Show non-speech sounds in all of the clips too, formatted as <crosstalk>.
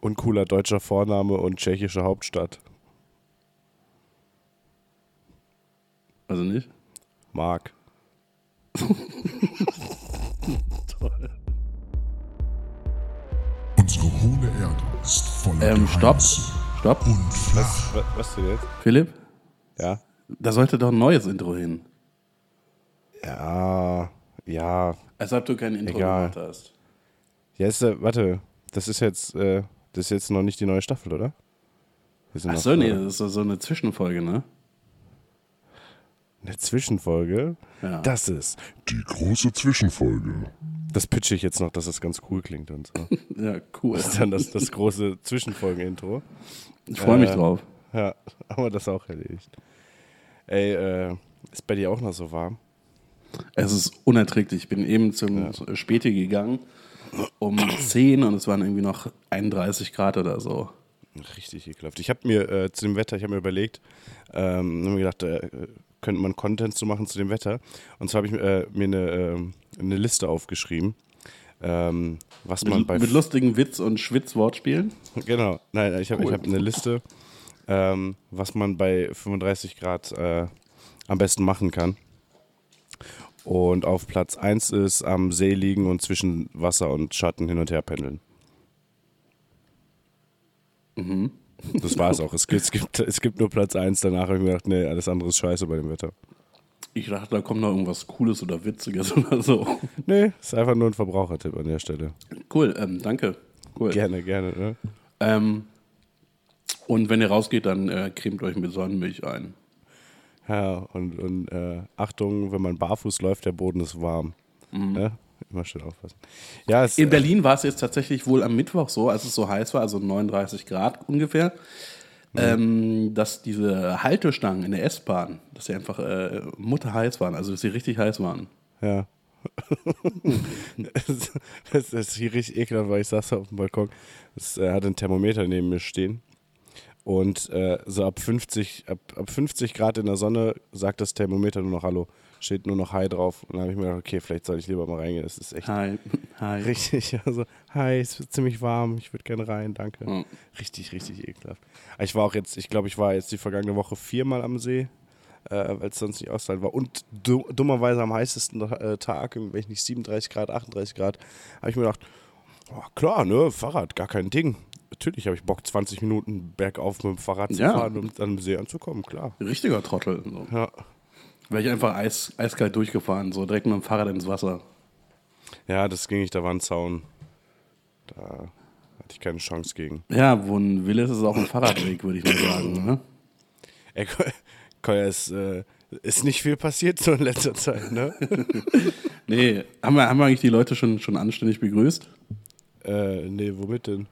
uncooler deutscher Vorname und tschechische Hauptstadt. Also nicht? Mark. Toll. <laughs> Unsere hohle Erde ist voller Ähm, stopp. Geheimnisse Stopp. und flach. Was, was denn jetzt? Philipp, Ja. da sollte doch ein neues Intro hin. Ja, ja. Als ob du kein Intro Egal. gemacht hast. Ja, ist, äh, warte, das ist jetzt, äh, das ist jetzt noch nicht die neue Staffel, oder? Ach noch, so, nee, das ist so- eine Zwischenfolge, ne? Eine Zwischenfolge. Ja. Das ist. Die große Zwischenfolge. Das pitche ich jetzt noch, dass das ganz cool klingt und so. <laughs> Ja, cool. Das ist dann das, das große Zwischenfolgen-Intro. Ich freue mich Äh, drauf. Ja, <laughs> haben wir das auch erledigt. Ey, äh, ist bei dir auch noch so warm? Es ist unerträglich. Ich bin eben zum Späti gegangen um 10 und es waren irgendwie noch 31 Grad oder so. Richtig ekelhaft. Ich habe mir äh, zu dem Wetter, ich habe mir überlegt, ähm, hab mir gedacht, äh, könnte man Content zu machen zu dem Wetter. Und zwar habe ich äh, mir eine, ähm, eine Liste aufgeschrieben, ähm, was man Mit, bei mit lustigen Witz- und Schwitzwortspielen. <laughs> Genau, nein, ich habe Cool. ich hab eine Liste, ähm, was man bei 35 Grad äh, am besten machen kann. Und auf Platz 1 ist am See liegen und zwischen Wasser und Schatten hin und her pendeln. Das war es auch. Es gibt, es, gibt, es gibt nur Platz 1. Danach habe ich mir gedacht, nee, alles andere ist scheiße bei dem Wetter. Ich dachte, da kommt noch irgendwas Cooles oder Witziges <laughs> oder so. Nee, ist einfach nur ein Verbrauchertipp an der Stelle. Cool, ähm, danke. Cool. Gerne, gerne. Ne? Ähm, und wenn ihr rausgeht, dann äh, cremt euch mit Sonnenmilch ein. Ja, und, und äh, Achtung, wenn man barfuß läuft, der Boden ist warm. Ne? Immer schön aufpassen. Ja, es, In Berlin war es jetzt tatsächlich wohl am Mittwoch so, als es so heiß war, also 39 Grad ungefähr, ähm, dass diese Haltestangen in der S-Bahn, dass sie einfach äh, mutterheiß waren, also dass sie richtig heiß waren. Ja. <laughs> das, das ist hier richtig ekelhaft, weil ich saß auf dem Balkon. Es äh, hatte ein Thermometer neben mir stehen. Und äh, so ab 50, ab, ab 50 Grad in der Sonne sagt das Thermometer nur noch Hallo. Steht nur noch Hi drauf. Und dann habe ich mir gedacht, okay, vielleicht soll ich lieber mal reingehen. Das ist echt Hi. Hi. <laughs> richtig. Also, hi, es wird ziemlich warm. Ich würde gerne rein, danke. Ja. Richtig, richtig ekelhaft. Ich war auch jetzt, ich glaube, ich war jetzt die vergangene Woche viermal am See, äh, weil es sonst nicht auszuhalten war. Und du, dummerweise am heißesten äh, Tag, wenn ich nicht 37 Grad, 38 Grad, habe ich mir gedacht, oh, klar, ne, Fahrrad, gar kein Ding. Natürlich habe ich Bock, 20 Minuten bergauf mit dem Fahrrad zu Ja. fahren und an den See anzukommen, klar. Richtiger Trottel. So. Ja. Wäre ich einfach eis, eiskalt durchgefahren, so direkt mit dem Fahrrad ins Wasser. ja, das ging nicht, da war ein Zaun. Da hatte ich keine Chance gegen. Ja, wo ein Wille ist, ist auch ein Fahrradweg, würde ich mal sagen. Ne? Ey, Koya, es äh, ist nicht viel passiert so in letzter Zeit, ne? <laughs> Nee, haben wir, haben wir eigentlich die Leute schon, schon anständig begrüßt? äh, nee, womit denn?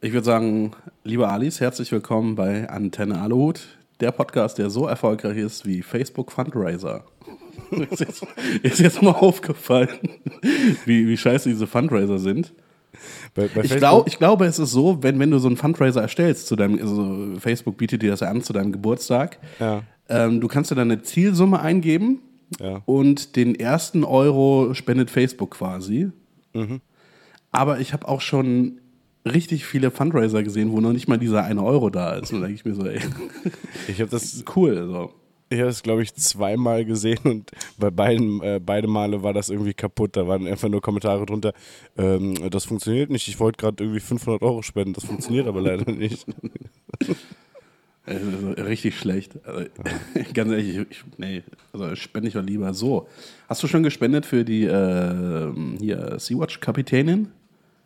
Ich würde sagen, liebe Alice, herzlich willkommen bei Antenne Aluhut, der Podcast, der so erfolgreich ist wie Facebook Fundraiser. ist, jetzt, ist jetzt mal aufgefallen, wie, wie scheiße diese Fundraiser sind. Bei, bei Ich, glaub, ich glaube, es ist so, wenn, wenn du so einen Fundraiser erstellst, zu deinem, also Facebook bietet dir das an zu deinem Geburtstag, Ja. ähm, du kannst dir dann eine Zielsumme eingeben Ja. und den ersten Euro spendet Facebook quasi. Mhm. Aber ich habe auch schon richtig viele Fundraiser gesehen, wo noch nicht mal dieser eine Euro da ist. Und da denke ich mir so, ey, Ich habe das, <laughs> cool. So. ich hab das glaube ich, zweimal gesehen und bei beiden, äh, beide Male war das irgendwie kaputt. Da waren einfach nur Kommentare drunter, ähm, das funktioniert nicht, ich wollte gerade irgendwie 500 Euro spenden, das funktioniert aber leider <laughs> nicht. Also, richtig schlecht. Also, <laughs> ganz ehrlich, ich, nee, also spende ich doch lieber so. Hast du schon gespendet für die äh, hier Sea-Watch-Kapitänin?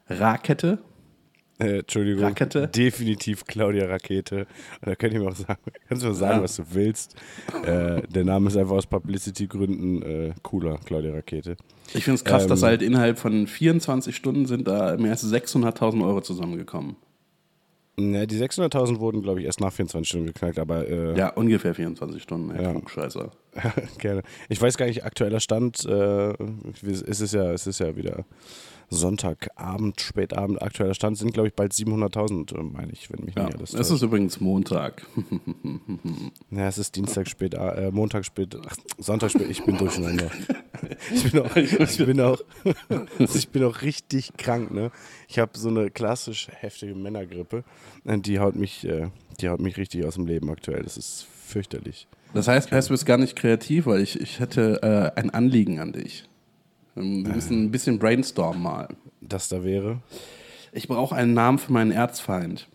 Rakete? Äh, Entschuldigung, Rakete? definitiv Claudia Rakete. Und da könnte ich mir auch sagen, <laughs> kannst du mir sagen, Ja. was du willst. Äh, der Name ist einfach aus Publicity-Gründen äh, cooler, Claudia Rakete. Ich finde es krass, Ähm, dass halt innerhalb von 24 Stunden sind da mehr als 600.000 Euro zusammengekommen. Ne, die 600.000 wurden, glaube ich, erst nach 24 Stunden geknackt, aber äh, Ja, ungefähr 24 Stunden. Ey, Ja. Klugscheißer. <laughs> Gerne. Ich weiß gar nicht, aktueller Stand, äh, es ist ja, es ist ja wieder Sonntagabend, spätabend, aktueller Stand sind, glaube ich, bald 700.000, äh, meine ich, wenn mich Ja, nicht alles es täuscht. ist übrigens Montag. <laughs> Ja, es ist Dienstag spät, äh, Montag spät, ach, Sonntag spät, ich bin durcheinander. <laughs> Ich bin auch, ich bin auch, <laughs> ich bin auch richtig krank, ne? Ich habe so eine klassisch heftige Männergrippe, äh, die haut mich, äh, die haut mich richtig aus dem Leben aktuell. Das ist fürchterlich. Das heißt, heißt, du bist gar nicht kreativ, weil ich, ich hätte äh, ein Anliegen an dich. Ähm, Wir müssen ein bisschen brainstormen mal. Das da wäre, Ich brauche einen Namen für meinen Erzfeind.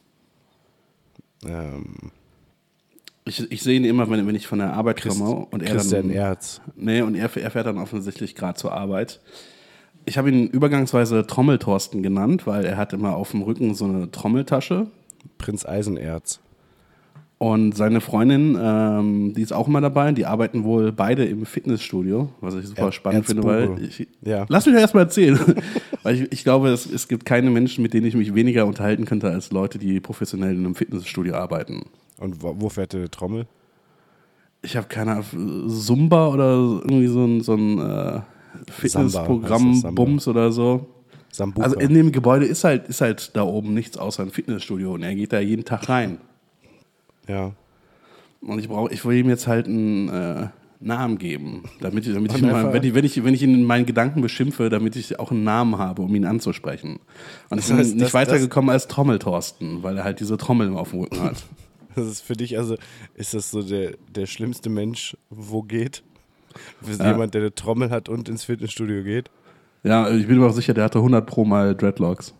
ähm, Ich, ich sehe ihn immer, wenn, wenn ich von der Arbeit komme und er Christian dann, Erz. Nee, und er, er fährt dann offensichtlich gerade zur Arbeit. Ich habe ihn übergangsweise Trommeltorsten genannt, weil er hat immer auf dem Rücken so eine Trommeltasche. Prinz Eisenerz. Und seine Freundin, ähm, die ist auch immer dabei. Die arbeiten wohl beide im Fitnessstudio, was ich super Er- spannend finde, weil ich, Ja. lass mich doch erstmal erzählen. <laughs> weil ich, ich glaube, es, es gibt keine Menschen, mit denen ich mich weniger unterhalten könnte, als Leute, die professionell in einem Fitnessstudio arbeiten. Und wo, wo fährt der Trommel? Ich habe keine Ahnung, Zumba oder irgendwie so ein, so ein äh, Fitnessprogramm. Bums oder so. Sambuka. Also in dem Gebäude ist halt, ist halt da oben nichts außer ein Fitnessstudio und er geht da jeden Tag rein. Ja. Und ich brauche, ich will ihm jetzt halt einen äh, Namen geben, damit ich, damit ich, mal, wenn ich, wenn ich, wenn ich ihn in meinen Gedanken beschimpfe, damit ich auch einen Namen habe, um ihn anzusprechen. Und ich Das heißt, bin nicht das- weitergekommen als Trommeltorsten, weil er halt diese Trommel auf dem Rücken hat. <laughs> Das ist für dich, also ist das so der, der schlimmste Mensch, wo geht? Für Ja. jemand, der eine Trommel hat und ins Fitnessstudio geht? Ja, ich bin mir auch sicher, der hatte 100 pro Mal Dreadlocks.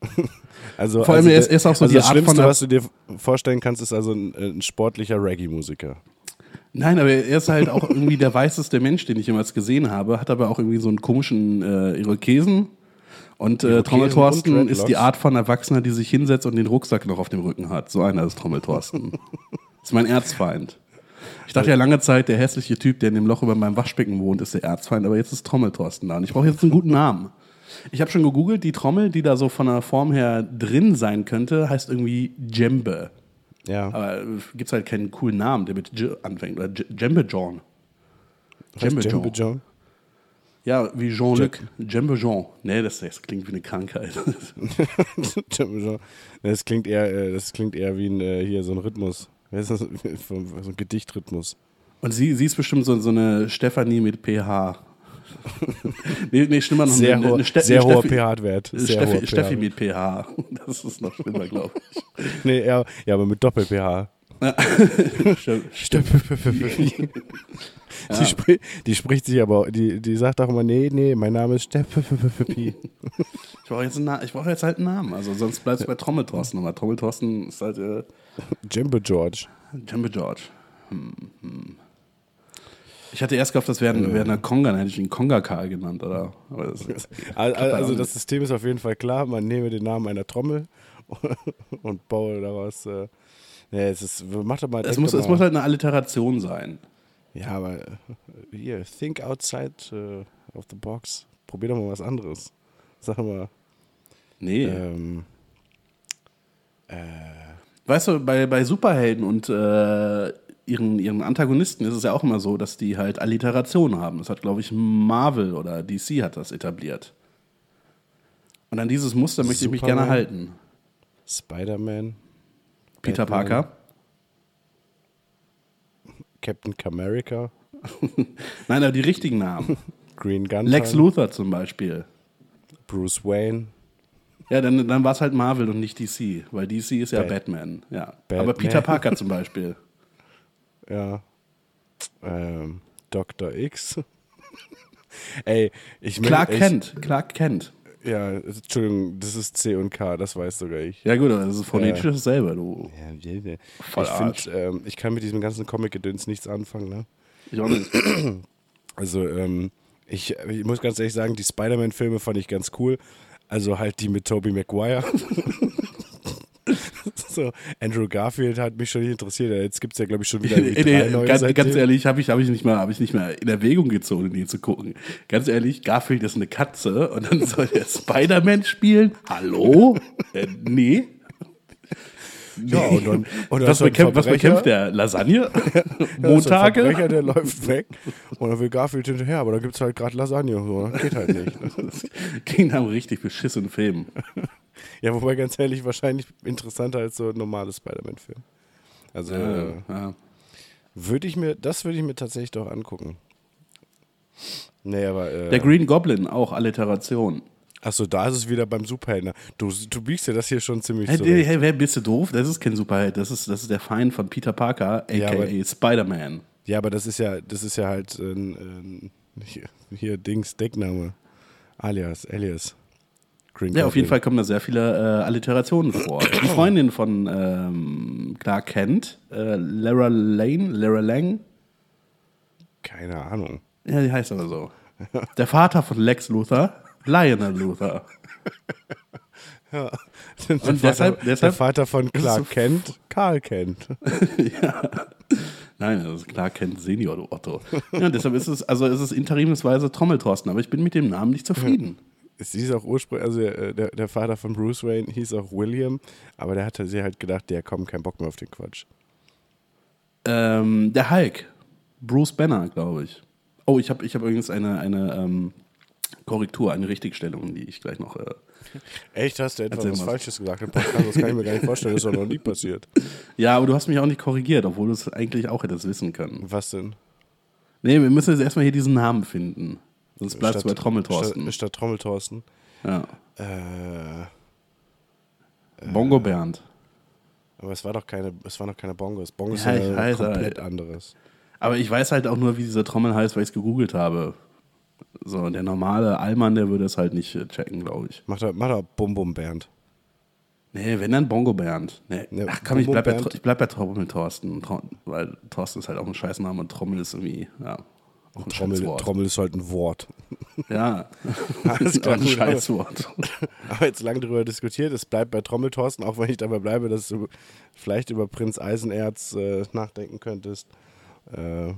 <laughs> Also, Vor allem, also er ist- er auch so also die das Art Schlimmste, von was du dir vorstellen kannst, ist also ein, ein sportlicher Reggae-Musiker. Nein, aber er ist halt auch irgendwie der weißeste Mensch, den ich jemals gesehen habe, hat aber auch irgendwie so einen komischen äh, Irokesen. Und äh, Trommeltorsten ist die? Art von Erwachsener, die sich hinsetzt und den Rucksack noch auf dem Rücken hat. So einer ist Trommeltorsten. <laughs> ist mein Erzfeind. Ich dachte ja lange Zeit, der hässliche Typ, der in dem Loch über meinem Waschbecken wohnt, ist der Erzfeind, aber jetzt ist Trommeltorsten da. Und ich brauche jetzt einen guten Namen. Ich habe schon gegoogelt, die Trommel, die da so von der Form her drin sein könnte, heißt irgendwie Djembe. Ja. Aber gibt es halt keinen coolen Namen, der mit J anfängt. Oder Djembe John. Djembe Djembe John. Ja, wie Jean-Luc. Djembe Jean. Nee, das, das klingt wie eine Krankheit. <laughs> Djembe John. Das klingt eher, äh, das klingt eher wie ein, äh, hier so ein Rhythmus. Wer ist das? <laughs> So ein Gedichtrhythmus. Und sie, sie ist bestimmt so, so eine Stefanie mit pH. Nee, nee, schlimmer noch. Sehr, eine, hoher- eine Ste- sehr hoher pH-Wert. Steffi, Steffi mit pH. <laughs> Das ist noch schlimmer, glaube ich. <laughs> Nee, ja, ja, aber mit Doppel-pH. <laughs> Die, spri die spricht sich aber, die, die sagt auch immer, nee, nee, mein Name ist Steffi. Ich brauche jetzt, einen Na- ich brauch jetzt halt einen Namen. Also sonst bleibst du bei Trommeltorsten. Aber Trommeltorsten ist halt äh, Jimbo George. Jumbo George. Hm, hm. Ich hatte erst gehofft, das wäre wär eine Konga, dann hätte ich ihn Konga Karl genannt, oder? Das ist, Al- al- Also nicht. das System ist auf jeden Fall klar. Man nehme den Namen einer Trommel <laughs> und baue daraus. Äh, ja, es ist, mach doch mal. es, muss, doch es mal. muss halt eine Alliteration sein. Ja, aber hier, think outside äh, of the box. Probier doch mal was anderes. Sag mal. Nee. Ähm, äh, Weißt du, bei, bei Superhelden und äh, ihren, ihren Antagonisten ist es ja auch immer so, dass die halt Alliterationen haben. Das hat, glaube ich, Marvel oder DC hat das etabliert. Und an dieses Muster möchte ich mich Superman. gerne halten. Spider-Man, Peter Batman. Parker. Captain Camerica, <laughs> Nein, aber die richtigen Namen. <laughs> Green Gunter, Lex Luthor zum Beispiel. Bruce Wayne. Ja, dann, dann war es halt Marvel und nicht DC, weil DC ist ja Bat- Batman. Ja. Batman. Aber Peter Parker zum <laughs> Beispiel. Ja. Ähm, Dr. X. <laughs> Ey, ich mein- Clark ich, Kent. Clark Kent. Ja, Entschuldigung, das ist C und K, das weiß sogar ich. Ja gut, aber das ist phonetisch dasselbe, du. Ja, ja, ja. Voll ich Arsch. finde, ähm, ich kann mit diesem ganzen Comic-Gedöns nichts anfangen, ne? Ich auch nicht. <clears throat> Also, ähm, ich, ich muss ganz ehrlich sagen, die Spider-Man-Filme fand ich ganz cool. Also halt die mit Tobey Maguire. <laughs> so, Andrew Garfield hat mich schon nicht interessiert. Jetzt gibt es ja, glaube ich, schon wieder Nee, drei neue ganz, ganz ehrlich, habe ich, hab ich, nicht mal- hab ich nicht mehr in Erwägung gezogen, die zu gucken. Ganz ehrlich, Garfield ist eine Katze und dann soll der <laughs> Spider-Man spielen? Hallo? äh, nee. Ja, und dann, <laughs> und ein bekämpft, was bekämpft der? Lasagne? <laughs> Ja, <laughs> Montage? Verbrecher, der läuft weg und dann will Garfield hinterher, aber da gibt es halt gerade Lasagne so. Das geht halt nicht. Klingt nach einem richtig beschissenen Film. Ja, wobei ganz ehrlich, wahrscheinlich interessanter als so ein normales Spider-Man-Film. Also äh, ja. würde ich mir, das würde ich mir tatsächlich doch angucken. Nee, aber. Äh, Der Green Goblin, auch Alliteration. Achso, da ist es wieder beim Superhelden. Du, du biegst ja das hier schon ziemlich Hey, so. hey, hey, wer bist du doof? Das ist kein Superheld, das ist, das ist der Feind von Peter Parker, aka Ja, aber- Spider-Man. Ja, aber das ist ja, das ist ja halt ein, ein, hier, hier Dings Deckname. Alias, Alias. Green Ja, auf jeden Goblin. Fall kommen da sehr viele äh, Alliterationen vor. Die Freundin von ähm, Clark Kent, äh, Lara Lane, Lara Lang, Keine Ahnung. ja, die heißt aber so. Der Vater von Lex Luthor, Lionel Luthor. Der <laughs> Und Vater, deshalb- der deshalb- Vater von so Clark Kent, Karl Kent. <laughs> Nein, das ist Clark Kent Senior, du Otto. Ja, deshalb ist es, also ist es interimsweise Trommeltorsten, aber ich bin mit dem Namen nicht zufrieden. Es hieß auch ursprünglich, also äh, der, der Vater von Bruce Wayne hieß auch William, aber der hatte sich halt gedacht, der kommt kein Bock mehr auf den Quatsch. Ähm, der Hulk, Bruce Banner, glaube ich. Oh, ich habe ich hab übrigens eine, eine ähm, Korrektur, eine Richtigstellung, die ich gleich noch. Äh, Echt, hast du etwas was. Falsches gesagt im Podcast? Das kann ich mir gar nicht vorstellen, das ist doch noch nie passiert. <laughs> ja, aber du hast mich auch nicht korrigiert, obwohl du es eigentlich auch hättest wissen können. Was denn? Nee, wir müssen jetzt erstmal hier diesen Namen finden. Sonst bleibst du bei Trommeltorsten. Statt, statt Trommeltorsten. Ja. Äh, Bongo Bernd. aber es war doch keine, es waren doch keine Bongos. Bongos Ja, sind komplett aber- anderes. Aber ich weiß halt auch nur, wie diese Trommel heißt, weil ich es gegoogelt habe. So, der normale Allmann, der würde es halt nicht äh, checken, glaube ich. Mach doch, mach doch Bum Bum Bernd. Nee, wenn dann Bongo Bernd. Nee. Ne, Ach komm, ich bleib, bei, Bernd. ich bleib bei Trommel Thorsten. Weil Thorsten ist halt auch ein Scheißname und Trommel ist irgendwie, ja, auch ein Trommel, Scheißwort. Trommel ist halt ein Wort. <laughs> Ja, <laughs> Alles klar, ein gut, aber- Scheißwort. <laughs> Aber jetzt lange darüber diskutiert, es bleibt bei Trommeltorsten, auch wenn ich dabei bleibe, dass du vielleicht über Prinz Eisenerz äh, nachdenken könntest. Äh,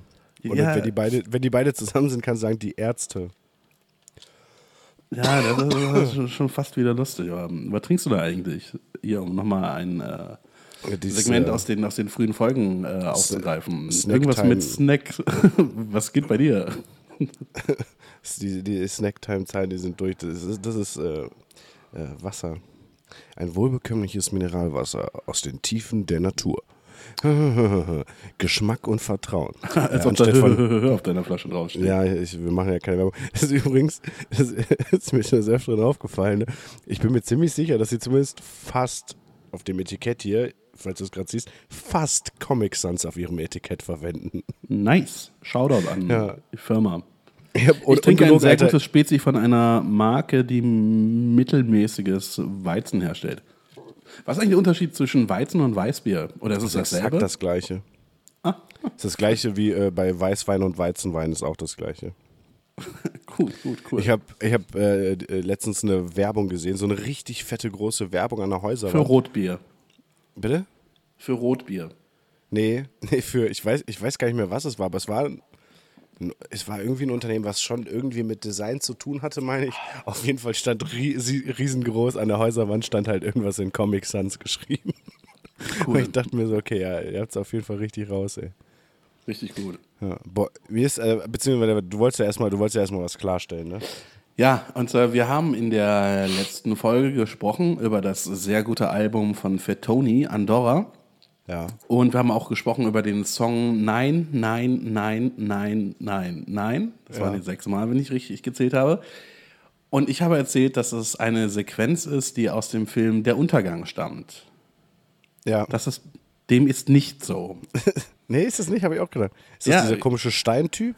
und Ja. wenn, die beide, wenn die beide zusammen sind, kannst du sagen, die Ärzte. Ja, das ist, schon- fast wieder lustig. Aber was trinkst du da eigentlich? Hier, um nochmal ein äh, Dieses, Segment äh, aus, den, aus den frühen Folgen äh, aufzugreifen. Snack Irgendwas Time. mit Snack. <laughs> was geht bei dir? <laughs> Die, die Snacktime-Zahlen, die sind durch. Das ist, das ist äh, äh, Wasser. Ein wohlbekömmliches Mineralwasser aus den Tiefen der Natur. <laughs> Geschmack und Vertrauen. <laughs> Als ob da anstatt von, auf deiner Flasche draufsteht. Ja, ich, wir machen ja keine Werbung. Das ist übrigens, das ist mir schon sehr drin aufgefallen. Ne? Ich bin mir ziemlich sicher, dass sie zumindest fast auf dem Etikett hier, falls du es gerade siehst, fast Comic Sans auf ihrem Etikett verwenden. Nice. Shoutout an Ja. die Firma. Ich, hab- Ich und- trinke und ein sehr gutes Spezi von einer Marke, die mittelmäßiges Weizen herstellt. Was ist eigentlich der Unterschied zwischen Weizen und Weißbier? Oder ist es Das ist dasselbe? exakt das Gleiche. Ah. Das ist das Gleiche wie äh, bei Weißwein und Weizenwein ist auch das Gleiche. <laughs> Gut, gut, cool. Ich habe ich hab, äh, äh, letztens eine Werbung gesehen, so eine richtig fette große Werbung an der Für Häuserwand. Rotbier. Bitte? Für Rotbier. Nee, <laughs> nee, für, ich weiß, ich weiß gar nicht mehr, was es war, aber es war, es war irgendwie ein Unternehmen, was schon irgendwie mit Design zu tun hatte, meine ich. Auf jeden Fall stand riesengroß an der Häuserwand, stand halt irgendwas in Comic Sans geschrieben. <laughs> Und ich dachte mir so, okay, ja, ihr habt es auf jeden Fall richtig raus, ey. Richtig gut. Ja, boah, wie ist, äh, beziehungsweise du wolltest ja erstmal, du wolltest ja erstmal was klarstellen, ne? Ja, und äh, wir haben in der letzten Folge gesprochen über das sehr gute Album von Fettoni, Andorra. Ja. Und wir haben auch gesprochen über den Song Nein, Nein, Nein, Nein, Nein, Nein. Das Ja. waren die sechs Mal, wenn ich richtig gezählt habe. Und ich habe erzählt, dass es eine Sequenz ist, die aus dem Film Der Untergang stammt. Ja. Das ist, dem ist nicht so. <laughs> nee, ist das nicht, habe ich auch gedacht. Ist das Ja, dieser komische Steintyp?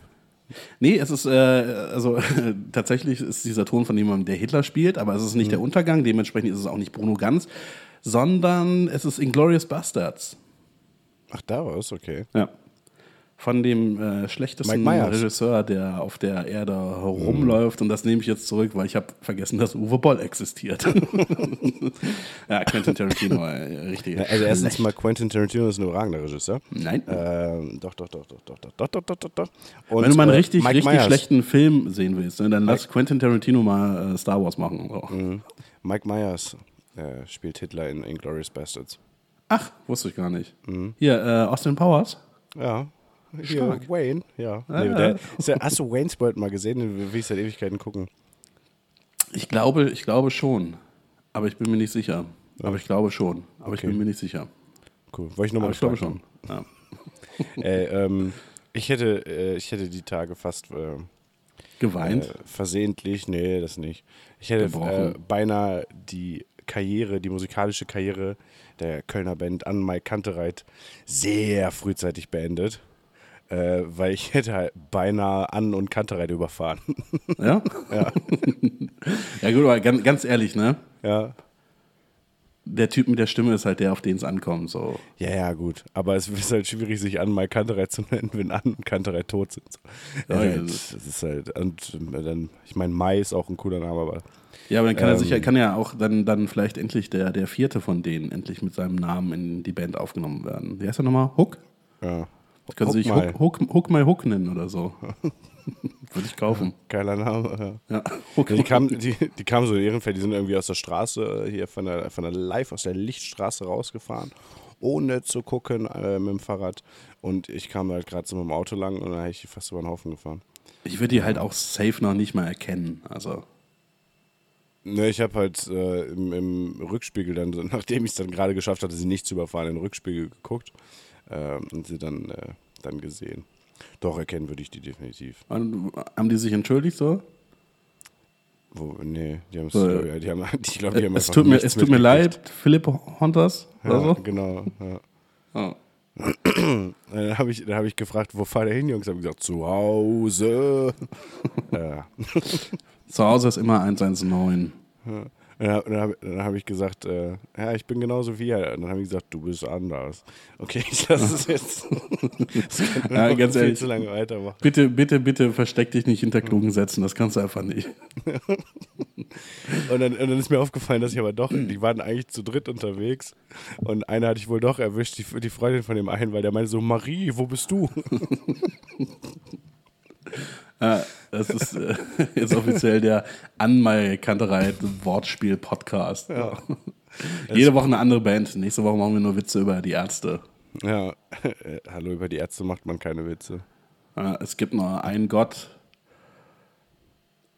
Nee, es ist, äh, also <laughs> tatsächlich ist dieser Ton von jemandem, der Hitler spielt, aber es ist nicht der Untergang, dementsprechend ist es auch nicht Bruno Ganz, sondern es ist Inglorious Bastards. Ach, da war es, okay. Ja. Von dem äh, schlechtesten Mike. Regisseur, der auf der Erde herumläuft. Und das nehme ich jetzt zurück, weil ich habe vergessen, dass Uwe Boll existiert. <laughs> ja, Quentin Tarantino, äh, richtig. Ja, also erstens mal Quentin Tarantino ist ein überragender Regisseur. Nein. Ähm, doch, doch, doch, doch, doch, doch, doch, doch, doch, doch, doch. Und, Wenn du mal einen äh, richtig, Mike richtig Myers. schlechten Film sehen willst, ne, dann lass Quentin Tarantino mal äh, Star Wars machen. So. Mike Myers äh, spielt Hitler in Inglourious Bastards. Ach, wusste ich gar nicht. Hier, äh, Austin Powers. Ja. Hier. Wayne, ja. Ah, Nee, ja. der, ja. Hast du Wayne's World mal gesehen? Den will ich seit Ewigkeiten gucken. Ich glaube, ich glaube schon. Aber ich bin mir nicht sicher. Aber ich glaube schon. Aber ich Okay. bin mir nicht sicher. Cool. Wollte ich nochmal ich glaube schon. Ja. <laughs> Ey, ähm, ich hätte, äh, ich hätte die Tage fast äh, Geweint. äh, versehentlich, nee, das nicht. Ich hätte äh, beinahe die Karriere, die musikalische Karriere der Kölner Band an Mike Kantereit sehr frühzeitig beendet. Äh, weil ich <laughs> hätte halt beinahe An- und Kantereit überfahren. Ja? <laughs> ja. Ja, gut, aber ganz, ganz ehrlich, ne? ja. Der Typ mit der Stimme ist halt der, auf den es ankommt. So. Ja, ja, gut. Aber es ist halt schwierig, sich an Mike Kantereit zu nennen, wenn An und Kantereit tot sind. So. Ja, Ja, ja, das ist halt, und äh, dann, ich meine, Mai ist auch ein cooler Name, aber Ja, aber dann kann er Ähm. sicher, kann ja auch dann, dann vielleicht endlich der, der vierte von denen endlich mit seinem Namen in die Band aufgenommen werden. Wie heißt er nochmal? Hook? ja. Können Sie sich. Hook, Hook, Hook My Hook nennen oder so. <laughs> Würde ich kaufen. Geiler Name, ja. Ja. Hook, Die kamen, die, die kamen so in Ehrenfeld, die sind irgendwie aus der Straße, äh, hier von der, von der Live, aus der Lichtstraße rausgefahren, ohne zu gucken äh, mit dem Fahrrad. Und ich kam halt gerade so mit dem Auto lang und dann habe ich die fast über den Haufen gefahren. Ich würde die halt auch safe noch nicht mal erkennen. Also. Ne, ich habe halt äh, im, im Rückspiegel dann, <laughs> nachdem ich es dann gerade geschafft hatte, sie nicht zu überfahren, in den Rückspiegel geguckt äh, und sie dann, äh, dann gesehen. Doch, erkennen würde ich die definitiv. Und Haben die sich entschuldigt so? Wo, nee, die <laughs> haben es, So, äh, die haben, ich glaube, die haben Es tut mir, es tut mir leid, Philipp Hontas oder Ja, so. genau. Ja. Oh. Dann habe ich, dann hab ich gefragt, wo fahrt ihr hin, Jungs? Haben gesagt, zu Hause. ja. <laughs> Zu Hause ist immer 119. Und Dann, hab- dann habe hab ich gesagt, äh, ja, ich bin genauso wie er. Und dann haben die gesagt, du bist anders. Okay, <laughs> ich lasse es jetzt. Das kann <laughs> Ja, ganz viel ehrlich. zu lange weitermachen. Bitte, bitte, bitte versteck dich nicht hinter klugen Sätzen. Das kannst du einfach nicht. Und dann, und dann ist mir aufgefallen, dass ich aber doch, die waren eigentlich zu dritt unterwegs. Und einer hatte ich wohl doch erwischt, die, die Freundin von dem einen, weil der meinte so, Marie, wo bist du? <laughs> Ja, das ist äh, <laughs> jetzt offiziell der Anmal-Kantereit Wortspiel-Podcast. <laughs> Jede Woche eine andere Band. Nächste Woche machen wir nur Witze über die Ärzte. Ja, äh, <laughs> hallo, über die Ärzte macht man keine Witze. Äh, es gibt nur einen Gott.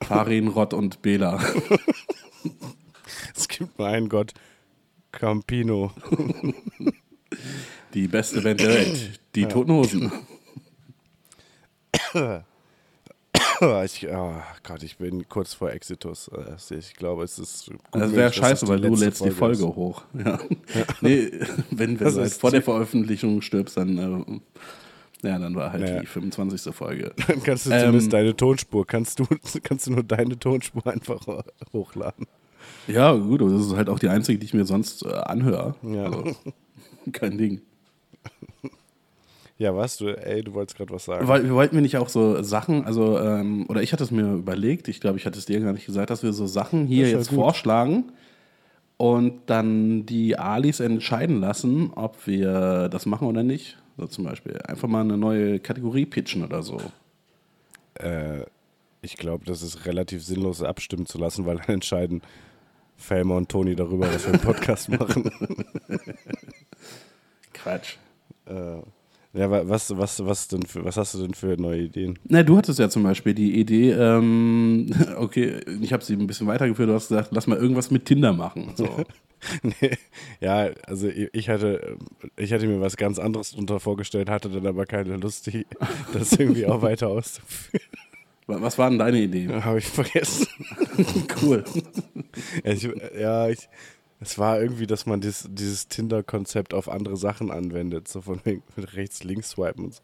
Farin, Rott und Bela. Es gibt nur einen Gott, Campino. Die beste Band der Welt. Die Toten Hosen. Ich, oh Gott, ich bin kurz vor Exitus. Äh, Ich glaube, es ist. gut Das möglich, wäre scheiße, weil du letzte lädst die Folge ist. hoch. <laughs> Ja. Nee, wenn, wenn du halt vor der Veröffentlichung stirbst, dann, äh, ja, dann war halt Ja. die 25. Folge. <laughs> Dann kannst du Ähm, zumindest deine Tonspur, kannst du, <laughs> kannst du nur deine Tonspur einfach hochladen. Ja, gut, das ist halt auch die einzige, die ich mir sonst äh, anhöre. Ja. Also, kein Ding. Ja, was? Du, ey, du wolltest gerade was sagen. Weil, wir wollten wir nicht auch so Sachen, also, ähm, oder ich hatte es mir überlegt, ich glaube, ich hatte es dir gar nicht gesagt, dass wir so Sachen hier jetzt gut. vorschlagen und dann die Alis entscheiden lassen, ob wir das machen oder nicht. So zum Beispiel einfach mal eine neue Kategorie pitchen oder so. Äh, ich glaube, das ist relativ sinnlos abstimmen zu lassen, weil dann entscheiden Felmer und Toni darüber, was wir im Podcast <laughs> machen. Quatsch. äh, ja, wa- was, was, was, denn für, was hast du denn für neue Ideen? Na, du hattest ja zum Beispiel die Idee, ähm, <laughs> okay, ich habe sie ein bisschen weitergeführt, du hast gesagt, lass mal irgendwas mit Tinder machen. So. <laughs> Nee, ja, also ich hatte, ich hatte mir was ganz anderes darunter vorgestellt, hatte dann aber keine Lust, die, das irgendwie auch weiter auszuführen. <laughs> Wa- Was war denn deine Idee? Habe ich vergessen. Cool. Ich, ja, ich, es war irgendwie, dass man dieses, dieses Tinder-Konzept auf andere Sachen anwendet, so von wegen mit rechts-links swipen und so.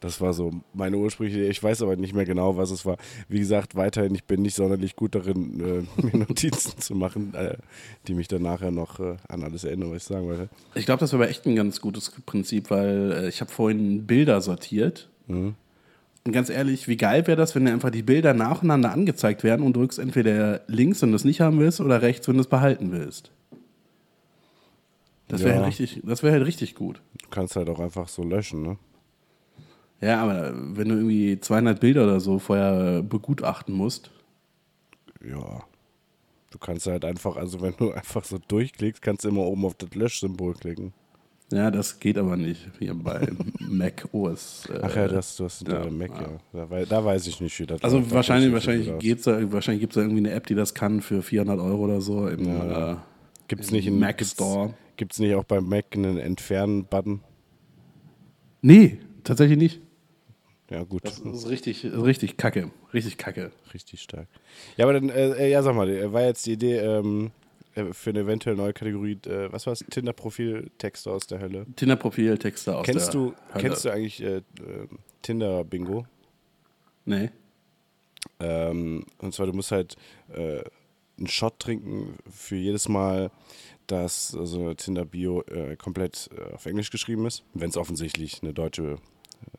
Das war so meine ursprüngliche Idee. Ich weiß aber nicht mehr genau, was es war. Wie gesagt, weiterhin, ich bin nicht sonderlich gut darin, äh, <laughs> mir Notizen zu machen, äh, die mich dann nachher noch äh, an alles erinnern, was ich sagen wollte. Ich glaube, das wäre aber echt ein ganz gutes Prinzip, weil äh, ich habe vorhin Bilder sortiert. Und ganz ehrlich, wie geil wäre das, wenn dir einfach die Bilder nacheinander angezeigt werden und drückst entweder links, wenn du es nicht haben willst, oder rechts, wenn du es behalten willst. Das wäre Ja. halt, richtig- das wär halt richtig gut. Du kannst halt auch einfach so löschen, ne? Ja, aber wenn du irgendwie 200 Bilder oder so vorher begutachten musst, Ja. Du kannst halt einfach, also wenn du <laughs> einfach so durchklickst, kannst du immer oben auf das Löschsymbol klicken. Ja, das geht aber nicht hier bei <laughs> Mac OS. Äh, Ach ja, das, du hast ja, ja, Mac, ja. Da, wei- da weiß ich nicht, wie das Also wahrscheinlich, wahrscheinlich, geht's da, wahrscheinlich gibt es da irgendwie eine App, die das kann für 400 Euro oder so im äh, Gibt's nicht im Mac Store. Gibt es nicht auch beim Mac einen Entfernen-Button? Nee, tatsächlich nicht. Ja, gut. Das ist <laughs> richtig, richtig kacke. Richtig kacke. Richtig stark. Ja, aber dann, äh, äh, ja, sag mal, äh, war jetzt die Idee ähm, äh, für eine eventuell neue Kategorie, äh, was war's? Tinder-Profil-Texte aus der Hölle. Tinder-Profil, Texte aus Kennst der du, Hölle. kennst du eigentlich äh, äh, Tinder-Bingo? Nee. Ähm, und zwar, du musst halt äh, einen Shot trinken für jedes Mal, dass so eine Tinder-Bio äh, komplett äh, auf Englisch geschrieben ist, wenn es offensichtlich eine deutsche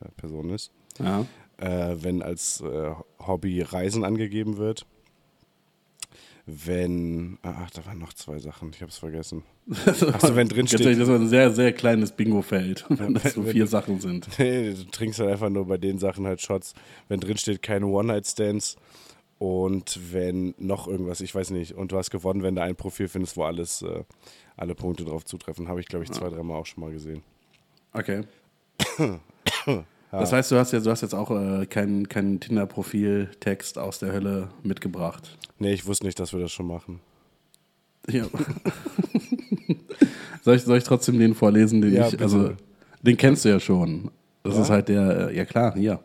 äh, Person ist. Ja. Äh, wenn als äh, Hobby Reisen angegeben wird. Wenn, ah, ach, da waren noch zwei Sachen, ich habe es vergessen. <laughs> Achso, wenn drin steht, Das ist ein sehr, sehr kleines Bingo-Feld, wenn das so vier Sachen sind. <laughs> Nee, du trinkst halt einfach nur bei den Sachen halt Shots. Wenn drin steht, keine One-Night-Stands und wenn noch irgendwas, ich weiß nicht, und du hast gewonnen, wenn du ein Profil findest, wo alles, äh, alle Punkte drauf zutreffen. Habe ich, glaube ich, zwei, dreimal auch schon mal gesehen. Okay. <coughs> Das heißt, du hast, ja, du hast jetzt auch äh, keinen keinen Tinder-Profil-Text aus der Hölle mitgebracht. Nee, ich wusste nicht, dass wir das schon machen. Ja. <laughs> soll, ich, soll ich trotzdem den vorlesen, den Ja, ich, bitte. also den kennst du ja schon. Das Ja? ist halt der, ja klar, hier.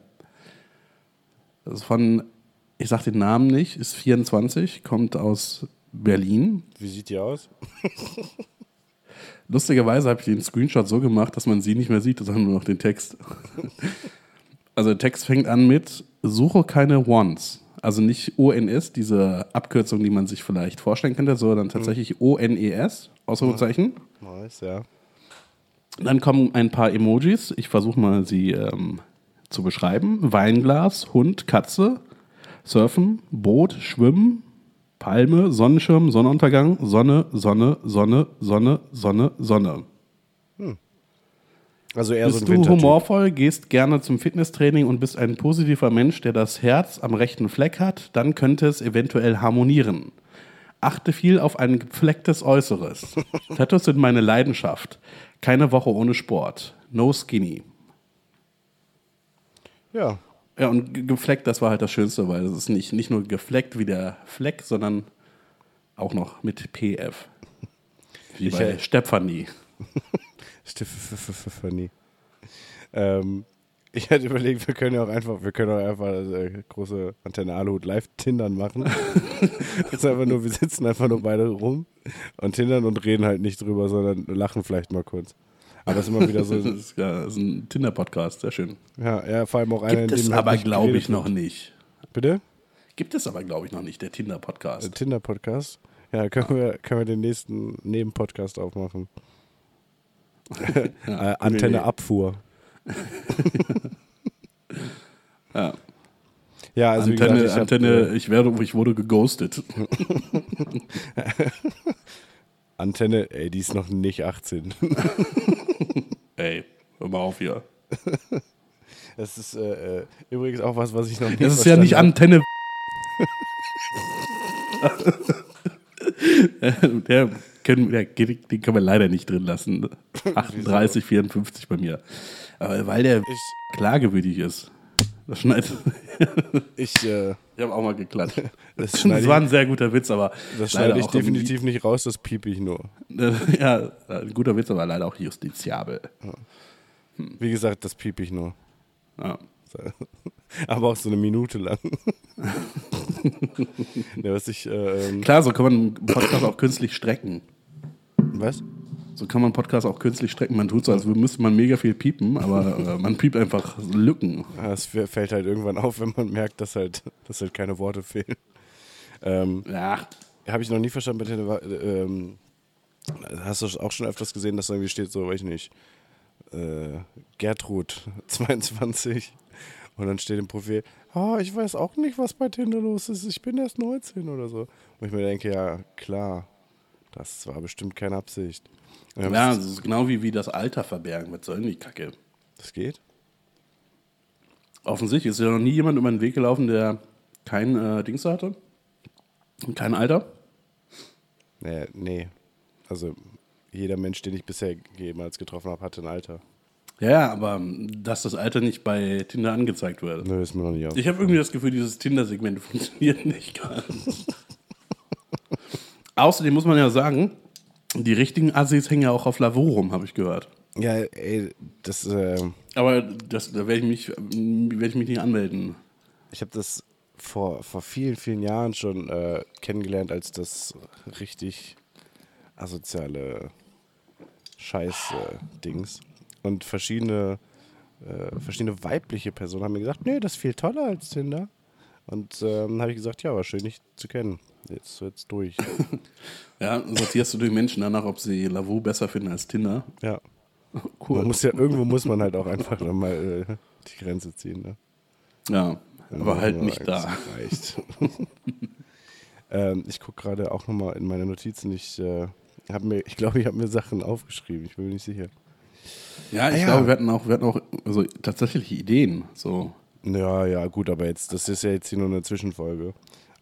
Das ist von, ich sag den Namen nicht, ist 24, kommt aus Berlin. Wie sieht die aus? <laughs> Lustigerweise habe ich den Screenshot so gemacht, dass man sie nicht mehr sieht, sondern nur noch den Text. <laughs> Also der Text fängt an mit Suche keine Ones. Also nicht ONS, diese Abkürzung, die man sich vielleicht vorstellen könnte, sondern tatsächlich ONES, Ausrufezeichen. Nice, ja. Dann kommen ein paar Emojis. Ich versuche mal sie ähm, zu beschreiben. Weinglas, Hund, Katze, Surfen, Boot, Schwimmen, Palme, Sonnenschirm, Sonnenuntergang, Sonne, Sonne, Sonne, Sonne, Sonne, Sonne. Also eher Bist so ein du Wintertyp. humorvoll, gehst gerne zum Fitnesstraining und bist ein positiver Mensch, der das Herz am rechten Fleck hat, dann könnte es eventuell harmonieren. Achte viel auf ein gepflecktes Äußeres. <laughs> Tattoos sind meine Leidenschaft. Keine Woche ohne Sport. No skinny. Ja, Ja, und ge- gefleckt, das war halt das Schönste, weil es ist nicht, nicht nur gefleckt wie der Fleck, sondern auch noch mit PF. Wie Ich, bei äh, Stefanie. <laughs> Stephanie. Ähm, ich hätte überlegt, wir können ja auch einfach, wir können auch einfach äh, große Antenne Aluhut live Tindern machen. <laughs> das ist einfach nur, wir sitzen einfach nur beide rum und tindern und reden halt nicht drüber, sondern lachen vielleicht mal kurz. Aber es ist immer wieder so, <laughs> Das ist, ja, das ist ein Tinder-Podcast, sehr schön. ja, ja, vor allem auch einer, Gibt es aber, glaube ich, noch nicht. Bitte? Gibt es aber, glaube ich, noch nicht, der Der Tinder-Podcast. Tinder-Podcast? Ja, können wir, können wir den nächsten Nebenpodcast aufmachen. <laughs> äh, Antenne. Abfuhr. <laughs> Ja. Ja, also Antenne, gesagt, ich hab, Antenne äh, ich, werde, ich wurde geghostet. Antenne, ey, die ist noch nicht 18. <laughs> Ey, hör mal auf hier. <laughs> Das ist äh, äh, übrigens auch was, was ich noch nicht Das ist ja nicht verstanden Antenne. <laughs> der können, der, den können wir leider nicht drin lassen. 38, 54 bei mir. Aber weil der hab. Ich, klagewürdig ist. Das schneidet. ich, äh, Ich habe auch mal geklatscht. <laughs> das Das war ein sehr guter Witz, aber das schneide ich definitiv nicht raus, das piep ich nur. irgendwie- <laughs> Ja, ein guter Witz, aber leider auch justiziabel. Wie gesagt, das piep ich nur. Ja. <laughs> Aber auch so eine Minute lang. ja, was ich, äh, ähm, Klar, so kann man einen Podcast auch künstlich strecken. was? So kann man einen Podcast auch künstlich strecken. Man tut so, als müsste man mega viel piepen, aber <laughs> äh, man piept einfach Lücken. Es fällt halt irgendwann auf, wenn man merkt, dass halt, dass halt keine Worte fehlen. Ähm, Ja, Habe ich noch nie verstanden bei Tinder. äh, Ähm, hast du auch schon öfters gesehen, dass da irgendwie steht, so, weiß ich nicht, äh, Gertrud, <laughs> 22. Und dann steht im Profil, ah, ich weiß auch nicht, was bei Tinder los ist. Ich bin erst 19 oder so. Und ich mir denke, ja, klar, das war bestimmt keine Absicht. Ja hab das ist genau wie, wie das Alter verbergen. Was soll denn die Kacke? Das geht? Offensichtlich ist ja noch nie jemand über den Weg gelaufen, der kein äh, Dings hatte. Kein Alter. Nee, nee. Also, jeder Mensch, den ich bisher jemals getroffen habe, hatte ein Alter. Ja, ja, aber ähm, dass das Alter nicht bei Tinder angezeigt wird. Nö, ist mir noch nicht auf. Ich habe irgendwie das Gefühl, dieses Tinder-Segment <laughs> funktioniert nicht ganz. <laughs> Außerdem muss man ja sagen, die richtigen Assis hängen ja auch auf Lavo rum, habe ich gehört. Ja, ey, das, äh, Aber das, da werde ich, mich, werd ich mich nicht anmelden. ich habe das vor, vor vielen, vielen Jahren schon äh, kennengelernt als das richtig asoziale Scheiß-Dings. Und verschiedene, äh, verschiedene weibliche Personen haben mir gesagt, nee, das ist viel toller als Tinder. Und ähm, habe ich gesagt, ja, war schön, dich zu kennen. Jetzt wird's durch. <laughs> Ja, sortierst du die Menschen danach, ob sie Lavo besser finden als Tinder? ja. <laughs> Cool. Man muss ja, irgendwo muss man halt auch einfach dann mal äh, die Grenze ziehen. Ne? ja, aber halt Ja, nicht da. Reicht. <laughs> ähm, ich gucke gerade auch nochmal in meine Notizen. Ich, äh, mir, ich glaube, ich habe mir Sachen aufgeschrieben. Ich bin mir nicht sicher. Ja, ich Ah, ja. glaube, wir hatten auch, wir hatten auch also tatsächlich Ideen. So. Ja, ja, gut, aber jetzt, das ist ja jetzt hier nur eine Zwischenfolge.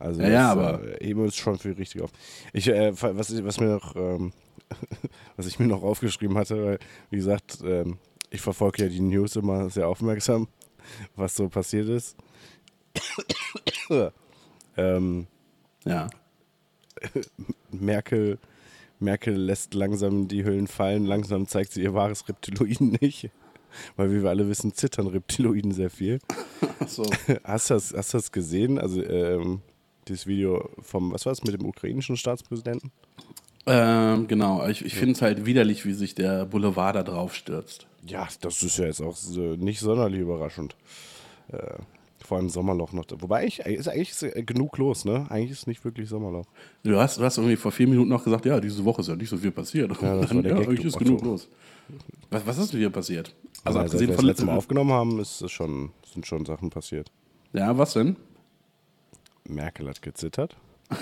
Also Ja, ja, das, aber- äh, heben wir uns schon für richtig auf. Ich, äh, was, was mir noch, ähm, <laughs> was ich mir noch aufgeschrieben hatte, weil, wie gesagt, ähm, ich verfolge ja die News immer sehr aufmerksam, was so passiert ist. <coughs> ähm, Ja. <laughs> Merkel, Merkel lässt langsam die Hüllen fallen, langsam zeigt sie ihr wahres Reptiloiden nicht. Weil wie wir alle wissen, zittern Reptiloiden sehr viel. <laughs> So. Hast du das, hast das gesehen? Also ähm, dieses Video vom, was war es, mit dem ukrainischen Staatspräsidenten? ähm, genau, ich, ich finde es halt widerlich, wie sich der Boulevard da drauf stürzt. Ja, das ist ja jetzt auch nicht sonderlich überraschend. Äh, vor allem Sommerloch noch. Wobei, ich, ist eigentlich ist äh, genug los, ne? Eigentlich ist nicht wirklich Sommerloch. Du hast, du hast irgendwie vor vier Minuten noch gesagt, ja, diese Woche ist ja nicht so viel passiert. Ja, das war der Gag, eigentlich ist genug los. Was, was ist denn hier passiert? Also, Also, als abgesehen wir von das letzte Mal aufgenommen haben, ist es schon, sind schon Sachen passiert. Ja, was denn? Merkel hat gezittert. <laughs>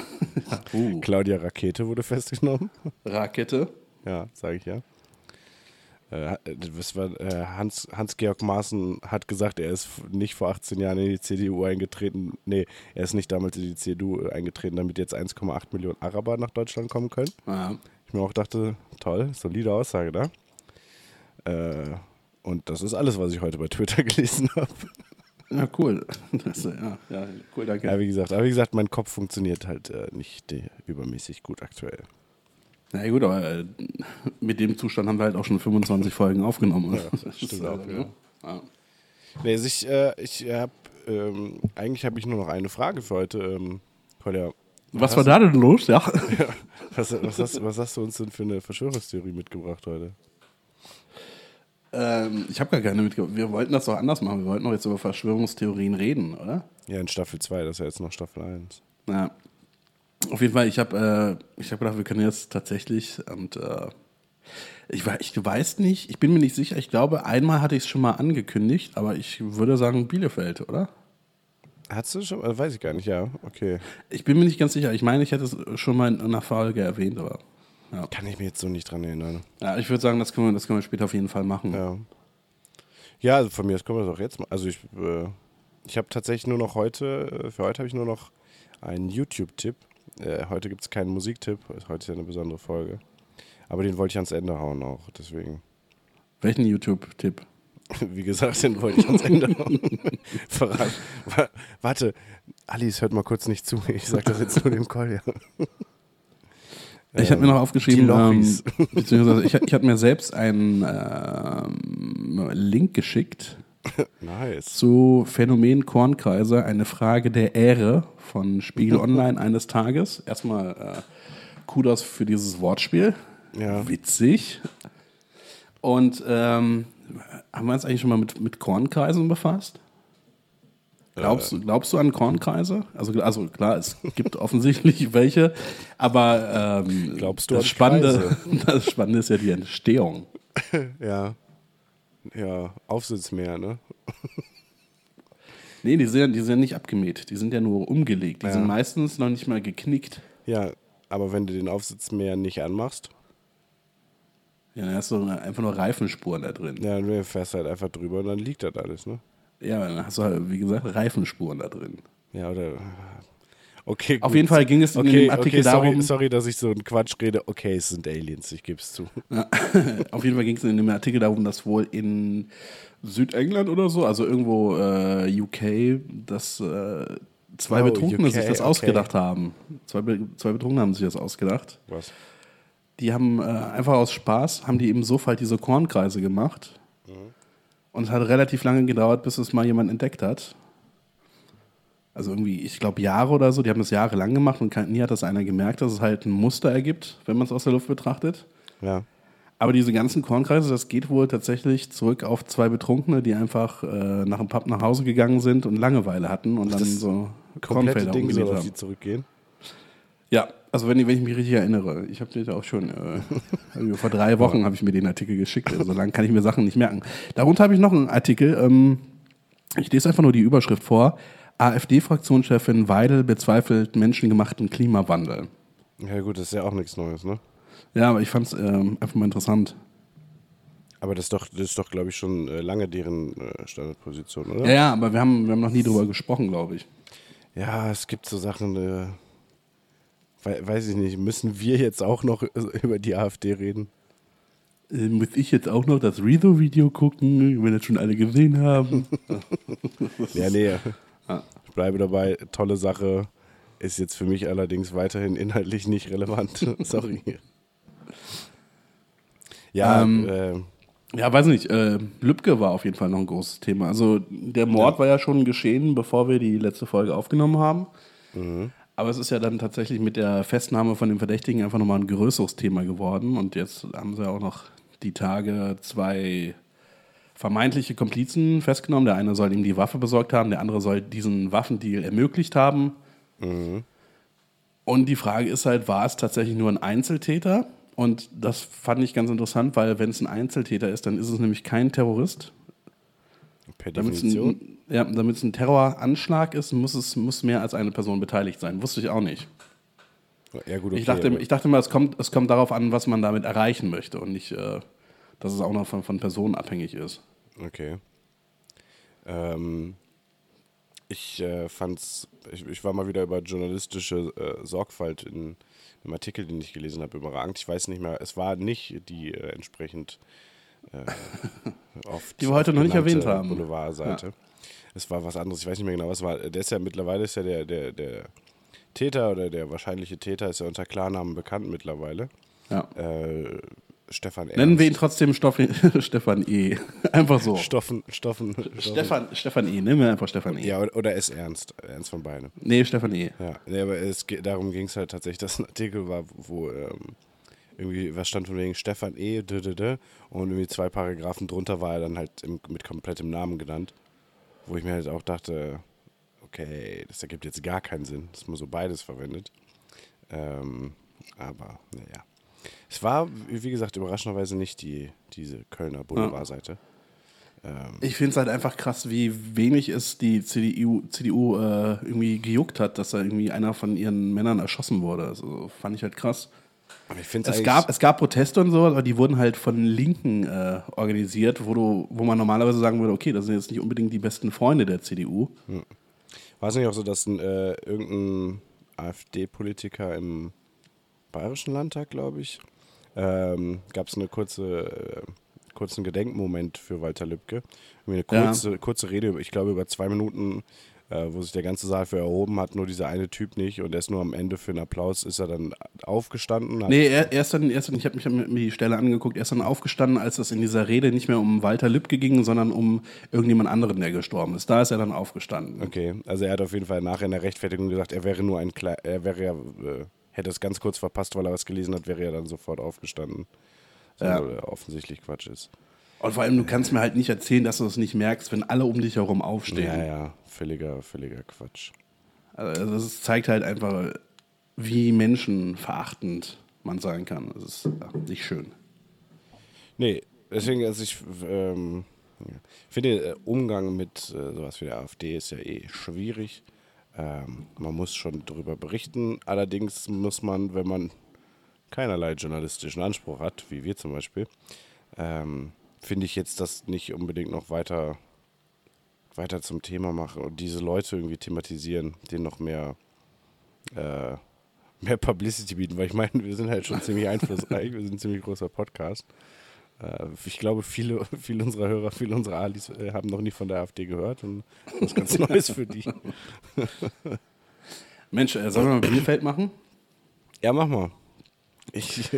Uh, Claudia Rakete wurde festgenommen. Rakete. Ja, sage ich ja. Äh, das war, äh, Hans, Hans-Georg Maaßen hat gesagt, er ist nicht vor 18 Jahren in die CDU eingetreten. Nee, er ist nicht damals in die CDU eingetreten, damit jetzt 1,8 Millionen Araber nach Deutschland kommen können. Ja. Ich mir auch dachte, toll, solide Aussage da. Äh, und das ist alles, was ich heute bei Twitter <laughs> gelesen habe. Ja, cool. <laughs> Das, ja, ja, cool, danke. Ja, wie gesagt, aber wie gesagt, mein Kopf funktioniert halt äh, nicht äh, übermäßig gut aktuell. Na ja, gut, aber äh, mit dem Zustand haben wir halt auch schon 25 Folgen aufgenommen. Ja, <laughs> das stimmt auch, ja. ja. Nee, also ich, äh, ich habe, ähm, eigentlich habe ich nur noch eine Frage für heute. Ähm, Kolja, Was war da denn los? <laughs> Ja. was, was, hast, was hast du uns denn für eine Verschwörungstheorie mitgebracht heute? Ähm, ich habe gar keine mitgebracht. Wir wollten das doch anders machen. Wir wollten doch jetzt über Verschwörungstheorien reden, oder? Ja, in Staffel 2, das ist ja jetzt noch Staffel 1. Ja. Auf jeden Fall, ich habe äh, ich hab gedacht, wir können jetzt tatsächlich und äh, ich, ich weiß nicht, ich bin mir nicht sicher. Ich glaube, einmal hatte ich es schon mal angekündigt, aber ich würde sagen Bielefeld, oder? Hast du schon? Äh, weiß ich gar nicht, ja. Okay. Ich bin mir nicht ganz sicher. Ich meine, ich hätte es schon mal in einer Folge erwähnt, aber ja. Kann ich mir jetzt so nicht dran erinnern. ja ich würde sagen, das können, wir, das können wir später auf jeden Fall machen. Ja. Ja, also von mir aus können wir das auch jetzt mal. Also ich, äh, ich habe tatsächlich nur noch heute, äh, für heute habe ich nur noch einen YouTube-Tipp. Äh, heute gibt es keinen Musiktipp, heute ist ja eine besondere Folge. Aber den wollte ich ans Ende hauen auch, deswegen. Welchen YouTube-Tipp? <laughs> Wie gesagt, den wollte ich ans Ende hauen. <laughs> Verrat. Warte, Alice, hört mal kurz nicht zu. Ich sag das jetzt nur dem Kolja. Ich habe mir noch aufgeschrieben, die ähm, beziehungsweise ich, ich habe mir selbst einen ähm, Link geschickt <laughs> Nice. zu Phänomen Kornkreise, eine Frage der Ehre von Spiegel <laughs> Online eines Tages. Erstmal äh, Kudos für dieses Wortspiel. Ja. Witzig. Und ähm, haben wir uns eigentlich schon mal mit, mit Kornkreisen befasst? Glaubst, du, glaubst du an Kornkreise? Also, also klar, es <laughs> gibt offensichtlich welche, aber ähm, Glaubst du das an Spannende, <laughs> das Spannende ist ja die Entstehung. <laughs> Ja. Ja, Aufsitzmeer, ne? Nee, die sind, ja- die sind nicht abgemäht, die sind ja nur umgelegt. Die Ja. sind meistens noch nicht mal geknickt. Ja, aber wenn du den Aufsitzmeer nicht anmachst, Ja, dann hast du einfach nur Reifenspuren da drin. ja, dann fährst du halt einfach drüber und dann liegt das alles, ne? Ja, dann hast du halt, wie gesagt, Reifenspuren da drin. Ja, oder. Okay, gut. Auf jeden Fall ging es in okay, dem Artikel okay, sorry, darum, sorry, dass ich so einen Quatsch rede. Okay, es sind Aliens, ich gebe es zu. <laughs> auf jeden Fall ging es in dem Artikel darum, dass wohl in Südengland oder so, also irgendwo äh, UK, dass äh, zwei Oh, Betrunkene UK, sich das okay. ausgedacht haben. Zwei, Be zwei Betrunkene haben sich das ausgedacht. Was? Die haben äh, einfach aus Spaß, haben die im Sofa halt diese Kornkreise gemacht. Mhm. Und es hat relativ lange gedauert, bis es mal jemand entdeckt hat. Also irgendwie, ich glaube, Jahre oder so. Die haben das jahrelang gemacht und nie hat das einer gemerkt, dass es halt ein Muster ergibt, wenn man es aus der Luft betrachtet. Ja. Aber diese ganzen Kornkreise, das geht wohl tatsächlich zurück auf zwei Betrunkene, die einfach äh, nach dem Pub nach Hause gegangen sind und Langeweile hatten und dann das so Kornfelder Ding, dass haben. sie zurückgehen. Ja, also wenn, ich- wenn ich mich richtig erinnere, ich habe dir auch schon, äh, irgendwie <laughs> vor drei Wochen habe ich mir den Artikel geschickt, also so lange kann ich mir Sachen nicht merken. Darunter habe ich noch einen Artikel, ähm, ich lese einfach nur die Überschrift vor. AfD-Fraktionschefin Weidel bezweifelt menschengemachten Klimawandel. Ja, gut, das ist ja auch nichts Neues, ne? Ja, aber ich fand es ähm, einfach mal interessant. Aber das ist doch, das ist doch glaube ich, schon äh, lange deren äh, Standardposition, oder? Ja, ja, aber wir haben, wir haben noch nie drüber gesprochen, glaube ich. Ja, es gibt so Sachen, äh, wei- weiß ich nicht, müssen wir jetzt auch noch <laughs> über die AfD reden? Äh, muss ich jetzt auch noch das Rezo-Video gucken, wenn das schon alle gesehen haben? <laughs> Ja, nee. Ah. Ich bleibe dabei, tolle Sache. Ist jetzt für mich allerdings weiterhin inhaltlich nicht relevant. <laughs> Sorry. Ja, Ähm, äh, Ja, weiß nicht. Äh, Lübcke war auf jeden Fall noch ein großes Thema. Also der Mord war ja schon geschehen, bevor wir die letzte Folge aufgenommen haben. Aber es ist ja dann tatsächlich mit der Festnahme von dem Verdächtigen einfach nochmal ein größeres Thema geworden. Und jetzt haben sie ja auch noch die Tage zwei vermeintliche Komplizen festgenommen. Der eine soll ihm die Waffe besorgt haben, der andere soll diesen Waffendeal ermöglicht haben. Und die Frage ist halt, war es tatsächlich nur ein Einzeltäter? Und das fand ich ganz interessant, weil wenn es ein Einzeltäter ist, dann ist es nämlich kein Terrorist. per Definition. Ja, damit es ein Terroranschlag ist, muss es muss mehr als eine Person beteiligt sein. Wusste ich auch nicht. Ja, gut, okay, ich, dachte, ich dachte mal, es kommt, es kommt darauf an, was man damit erreichen möchte und nicht, äh, dass es auch noch von, von Personen abhängig ist. Okay. Ähm, ich äh, fand's, ich, ich war mal wieder über journalistische äh, Sorgfalt in einem Artikel, den ich gelesen habe, überragend. Ich weiß nicht mehr, es war nicht die äh, entsprechend äh, <laughs> oft Die wir heute noch nicht erwähnt haben. Boulevardseite. Es war was anderes, ich weiß nicht mehr genau, was war. Der ist ja mittlerweile ist ja der, der, der Täter oder der wahrscheinliche Täter ist ja unter Klarnamen bekannt mittlerweile. Ja. Äh, Stefan Ernst. Nennen wir ihn trotzdem Stoff, <laughs> Stefan E. <laughs> Einfach so. Stoffen, Stoffen, Stoffen. Stefan, Stefan E. Nennen wir einfach Stefan E. Ja, oder, ist Ernst. Ernst von Beine. Nee, Stefan E. Ja, nee, aber es, darum ging es halt tatsächlich, dass ein Artikel war, wo ähm, irgendwie was stand von wegen Stefan E. d -d -d, und irgendwie zwei Paragraphen drunter war er dann halt im, mit komplettem Namen genannt. Wo ich mir halt auch dachte, okay, das ergibt jetzt gar keinen Sinn, dass man so beides verwendet. Ähm, aber, naja. Es war, wie gesagt, überraschenderweise nicht die, diese Kölner Boulevardseite. Ähm, Ich finde es halt einfach krass, wie wenig es die CDU, CDU äh, irgendwie gejuckt hat, dass da irgendwie einer von ihren Männern erschossen wurde. Also fand ich halt krass. Es gab, es gab Proteste und so, aber die wurden halt von Linken äh, organisiert, wo, du, wo man normalerweise sagen würde, okay, das sind jetzt nicht unbedingt die besten Freunde der CDU. War es nicht auch so, dass ein, äh, irgendein AfD-Politiker im Bayerischen Landtag, glaube ich, ähm, gab es eine kurze, äh, kurzen Gedenkmoment für Walter Lübcke. Eine Ja. kurze, kurze Rede, ich glaube über zwei Minuten, äh, wo sich der ganze Saal für erhoben hat, nur dieser eine Typ nicht und erst nur am Ende für einen Applaus ist er dann aufgestanden. Nee, er, ist dann, er ist dann ich habe mich mir die Stelle angeguckt, er ist dann aufgestanden, als es in dieser Rede nicht mehr um Walter Lübcke ging, sondern um irgendjemand anderen, der gestorben ist. Da ist er dann aufgestanden. Okay, also er hat auf jeden Fall nachher in der Rechtfertigung gesagt, er wäre nur ein Kle er wäre ja, äh, hätte es ganz kurz verpasst, weil er was gelesen hat, wäre er dann sofort aufgestanden. So, Ja. offensichtlich Quatsch ist. Und vor allem, du kannst mir halt nicht erzählen, dass du es nicht merkst, wenn alle um dich herum aufstehen. Ja, ja, völliger, völliger Quatsch. Also das zeigt halt einfach, wie menschenverachtend man sein kann. Das ist ja, nicht schön. Nee, deswegen, also ich ähm, finde, äh, Umgang mit äh, sowas wie der AfD ist ja eh schwierig. Ähm, man muss schon darüber berichten. Allerdings muss man, wenn man keinerlei journalistischen Anspruch hat, wie wir zum Beispiel, ähm, finde ich jetzt das nicht unbedingt noch weiter, weiter zum Thema machen und diese Leute irgendwie thematisieren, denen noch mehr äh, mehr Publicity bieten, weil ich meine, wir sind halt schon ziemlich einflussreich, wir sind ein ziemlich großer Podcast. Äh, ich glaube, viele, viele unserer Hörer, viele unserer Alis äh, haben noch nie von der AfD gehört und das ist ganz <laughs> Neues für die. Mensch, äh, sollen wir mal Bielefeld machen? Ja, mach mal. Ich,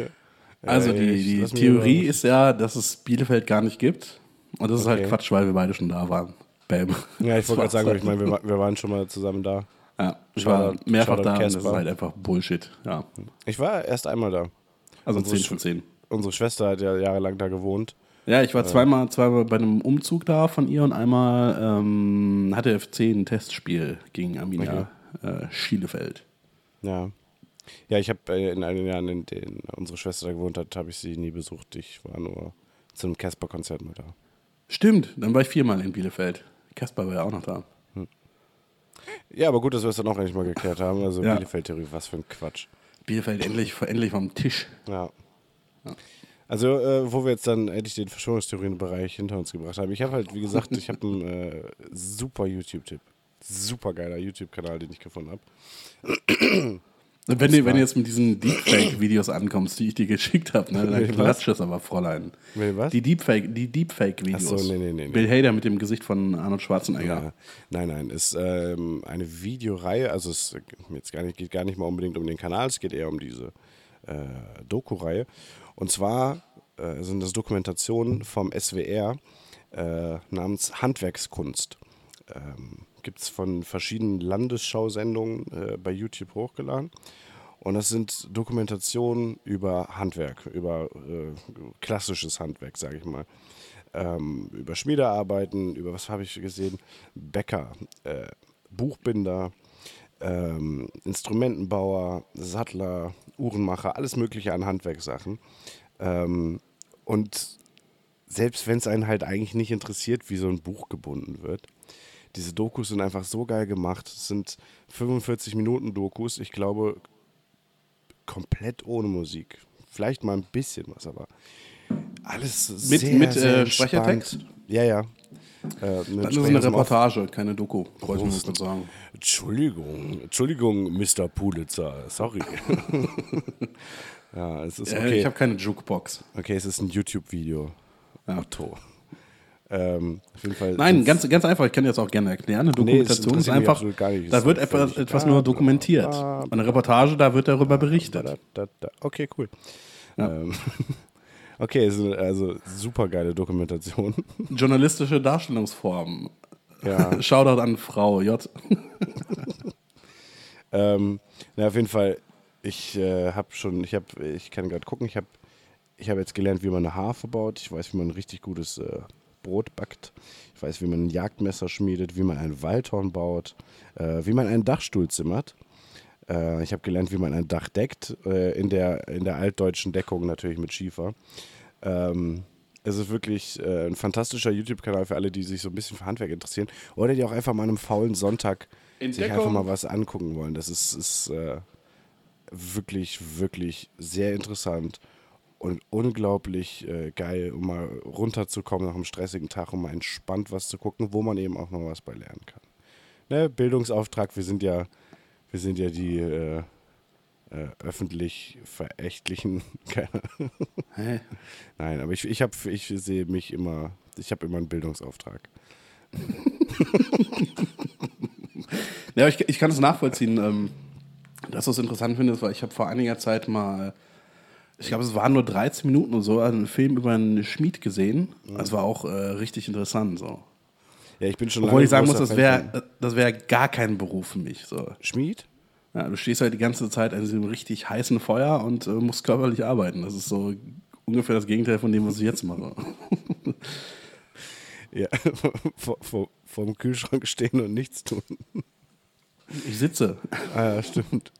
Also die, die Theorie ist ja, dass es Bielefeld gar nicht gibt. Und das ist halt Okay. Quatsch, weil wir beide schon da waren. Bam. Ja, ich wollte <laughs> gerade sagen, halt. ich meine, wir, wir waren schon mal zusammen da. Ja, ich war mehrfach da und das ist halt einfach Bullshit. Ja. Ich war erst einmal da. Also Unsere 10 von 10. Unsere Schwester hat ja jahrelang da gewohnt. Ja, ich war zweimal, zweimal bei einem Umzug da von ihr und einmal ähm, hatte FC ein Testspiel gegen Arminia äh, Schielefeld. Ja. Ja, ich habe äh, in den Jahren, in denen unsere Schwester da gewohnt hat, habe ich sie nie besucht. Ich war nur zu einem Casper-Konzert mal da. Stimmt, dann war ich viermal in Bielefeld. Kasper war ja auch noch da. Ja, aber gut, dass wir es dann auch endlich mal geklärt haben. Also Ja. Bielefeld-Theorie, was für ein Quatsch. Bielefeld endlich, endlich vom Tisch. Ja. Also, äh, wo wir jetzt dann endlich den Verschwörungstheorien-Bereich hinter uns gebracht haben. Ich habe halt, wie gesagt, ich habe einen äh, super YouTube-Tipp. Super geiler YouTube-Kanal, den ich gefunden habe. Wenn du, wenn du jetzt mit diesen Deepfake-Videos ankommst, die ich dir geschickt habe, ne, dann klatscht es aber, Fräulein. Will was? Die Deepfake- die Deepfake-Videos. Ach so, nee, nee, nee, nee. Bill Hader mit dem Gesicht von Arnold Schwarzenegger. Ja. Nein, nein, ist ähm, eine Videoreihe, also es jetzt gar nicht, geht gar nicht mal unbedingt um den Kanal, es geht eher um diese äh, Doku-Reihe. Und zwar äh, sind das Dokumentationen vom SWR äh, namens Handwerkskunst. Ähm, Gibt es von verschiedenen Landesschausendungen äh, bei YouTube hochgeladen. Und das sind Dokumentationen über Handwerk, über äh, klassisches Handwerk, sage ich mal ähm, über Schmiedearbeiten, über was habe ich gesehen? Bäcker, äh, Buchbinder, ähm, Instrumentenbauer, Sattler, Uhrenmacher, alles Mögliche an Handwerkssachen. Ähm, und selbst wenn es einen halt eigentlich nicht interessiert, wie so ein Buch gebunden wird, diese Dokus sind einfach so geil gemacht. Es sind 45 Minuten Dokus, ich glaube, komplett ohne Musik. Vielleicht mal ein bisschen was, aber alles Mit- sehr, mit, sehr äh. Sprechertext? Ja, ja. Äh, Das ist eine Sprecherstem auf- Reportage, keine Doku, wollte ich kurz sagen. Entschuldigung, Entschuldigung, Mr. Pulitzer, sorry. <laughs> ja, es ist Äh, okay. Ich habe keine Jukebox. okay, es ist ein YouTube-Video. Otto. Ähm, auf jeden Fall. Nein, ganz, ganz einfach, ich kann dir das auch gerne erklären. Eine Nee, Dokumentation ist interessiert mich einfach, da wird ist etwas, etwas nur dokumentiert. Und eine Reportage, da wird darüber berichtet. Okay, cool. Ähm, <laughs> okay, ist also super geile Dokumentation. <laughs> Journalistische Darstellungsform. Ja. <laughs> Shoutout an Frau J. Ähm, na, auf jeden Fall, ich äh, habe schon, ich habe, ich kann gerade gucken, ich habe ich hab jetzt gelernt, wie man eine Harfe baut. Ich weiß, wie man ein richtig gutes äh, Brot backt. Ich weiß, wie man ein Jagdmesser schmiedet, wie man ein Waldhorn baut, äh, wie man einen Dachstuhl zimmert. Äh, ich habe gelernt, wie man ein Dach deckt, äh, in, der, in der altdeutschen Deckung natürlich mit Schiefer. Ähm, es ist wirklich äh, ein fantastischer YouTube-Kanal für alle, die sich so ein bisschen für Handwerk interessieren oder die auch einfach mal an einem faulen Sonntag sich Entdeckung. einfach mal was angucken wollen. Das ist, ist äh, wirklich, wirklich sehr interessant und unglaublich äh, geil, um mal runterzukommen nach einem stressigen Tag, um mal entspannt was zu gucken, wo man eben auch noch was bei lernen kann. Ne, Bildungsauftrag, wir sind ja, wir sind ja die äh, äh, öffentlich verächtlichen. <laughs> Nein, aber ich, ich, hab, ich sehe mich immer, ich habe immer einen Bildungsauftrag. <laughs> Ja, ich, ich kann es nachvollziehen, ähm, dass du es interessant findest, weil ich habe vor einiger Zeit mal, ich glaube, es waren nur 13 Minuten oder so, einen Film über einen Schmied gesehen. Das war auch äh, richtig interessant. So. Ja, ich bin schon Obwohl ich sagen muss, das wäre das wär gar kein Beruf für mich. So. Schmied? Ja, du stehst halt die ganze Zeit an diesem richtig heißen Feuer und äh, musst körperlich arbeiten. Das ist so ungefähr das Gegenteil von dem, was ich jetzt mache. <laughs> Ja, <laughs> vor, vor, vor dem Kühlschrank stehen und nichts tun. Ich sitze. Ah, ja, stimmt.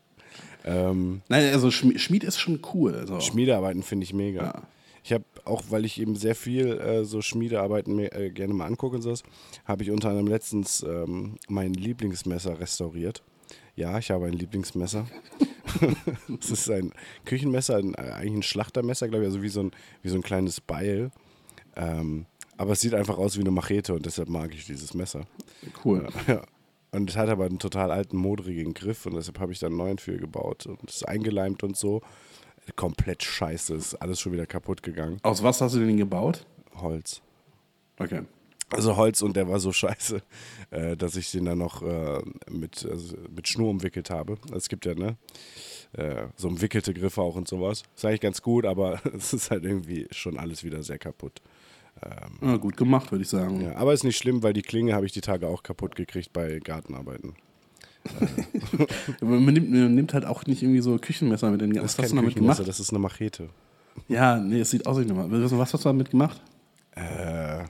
Ähm, Nein, also Schmied, ist schon cool. So. Schmiedearbeiten finde ich mega. Ja. Ich habe auch, weil ich eben sehr viel äh, so Schmiedearbeiten äh, gerne mal angucke und sowas, habe ich unter anderem letztens ähm, mein Lieblingsmesser restauriert. Ja, ich habe ein Lieblingsmesser. <laughs> Es ist ein Küchenmesser, ein, äh, eigentlich ein Schlachtermesser, glaube ich, also wie so ein, wie so ein kleines Beil. Ähm, aber es sieht einfach aus wie eine Machete und deshalb mag ich dieses Messer. Cool. Ja. Und es hat aber einen total alten, modrigen Griff und deshalb habe ich da einen neuen für gebaut und es ist eingeleimt und so. Komplett scheiße, ist alles schon wieder kaputt gegangen. Aus was hast du den gebaut? Holz. Okay. Also Holz und der war so <laughs> scheiße, äh, dass ich den dann noch äh, mit, also mit Schnur umwickelt habe. Es gibt ja, ne? Äh, so umwickelte Griffe auch und sowas. Ist eigentlich ganz gut, aber <laughs> es ist halt irgendwie schon alles wieder sehr kaputt. Ja, gut gemacht, würde ich sagen. Ja, aber ist nicht schlimm, weil die Klinge habe ich die Tage auch kaputt gekriegt bei Gartenarbeiten. <laughs> Aber man, nimmt, man nimmt halt auch nicht irgendwie so Küchenmesser mit den Das Was hast du damit gemacht? das ist eine Machete. Ja, nee, es sieht aus wie eine Was was hast du damit gemacht? Äh,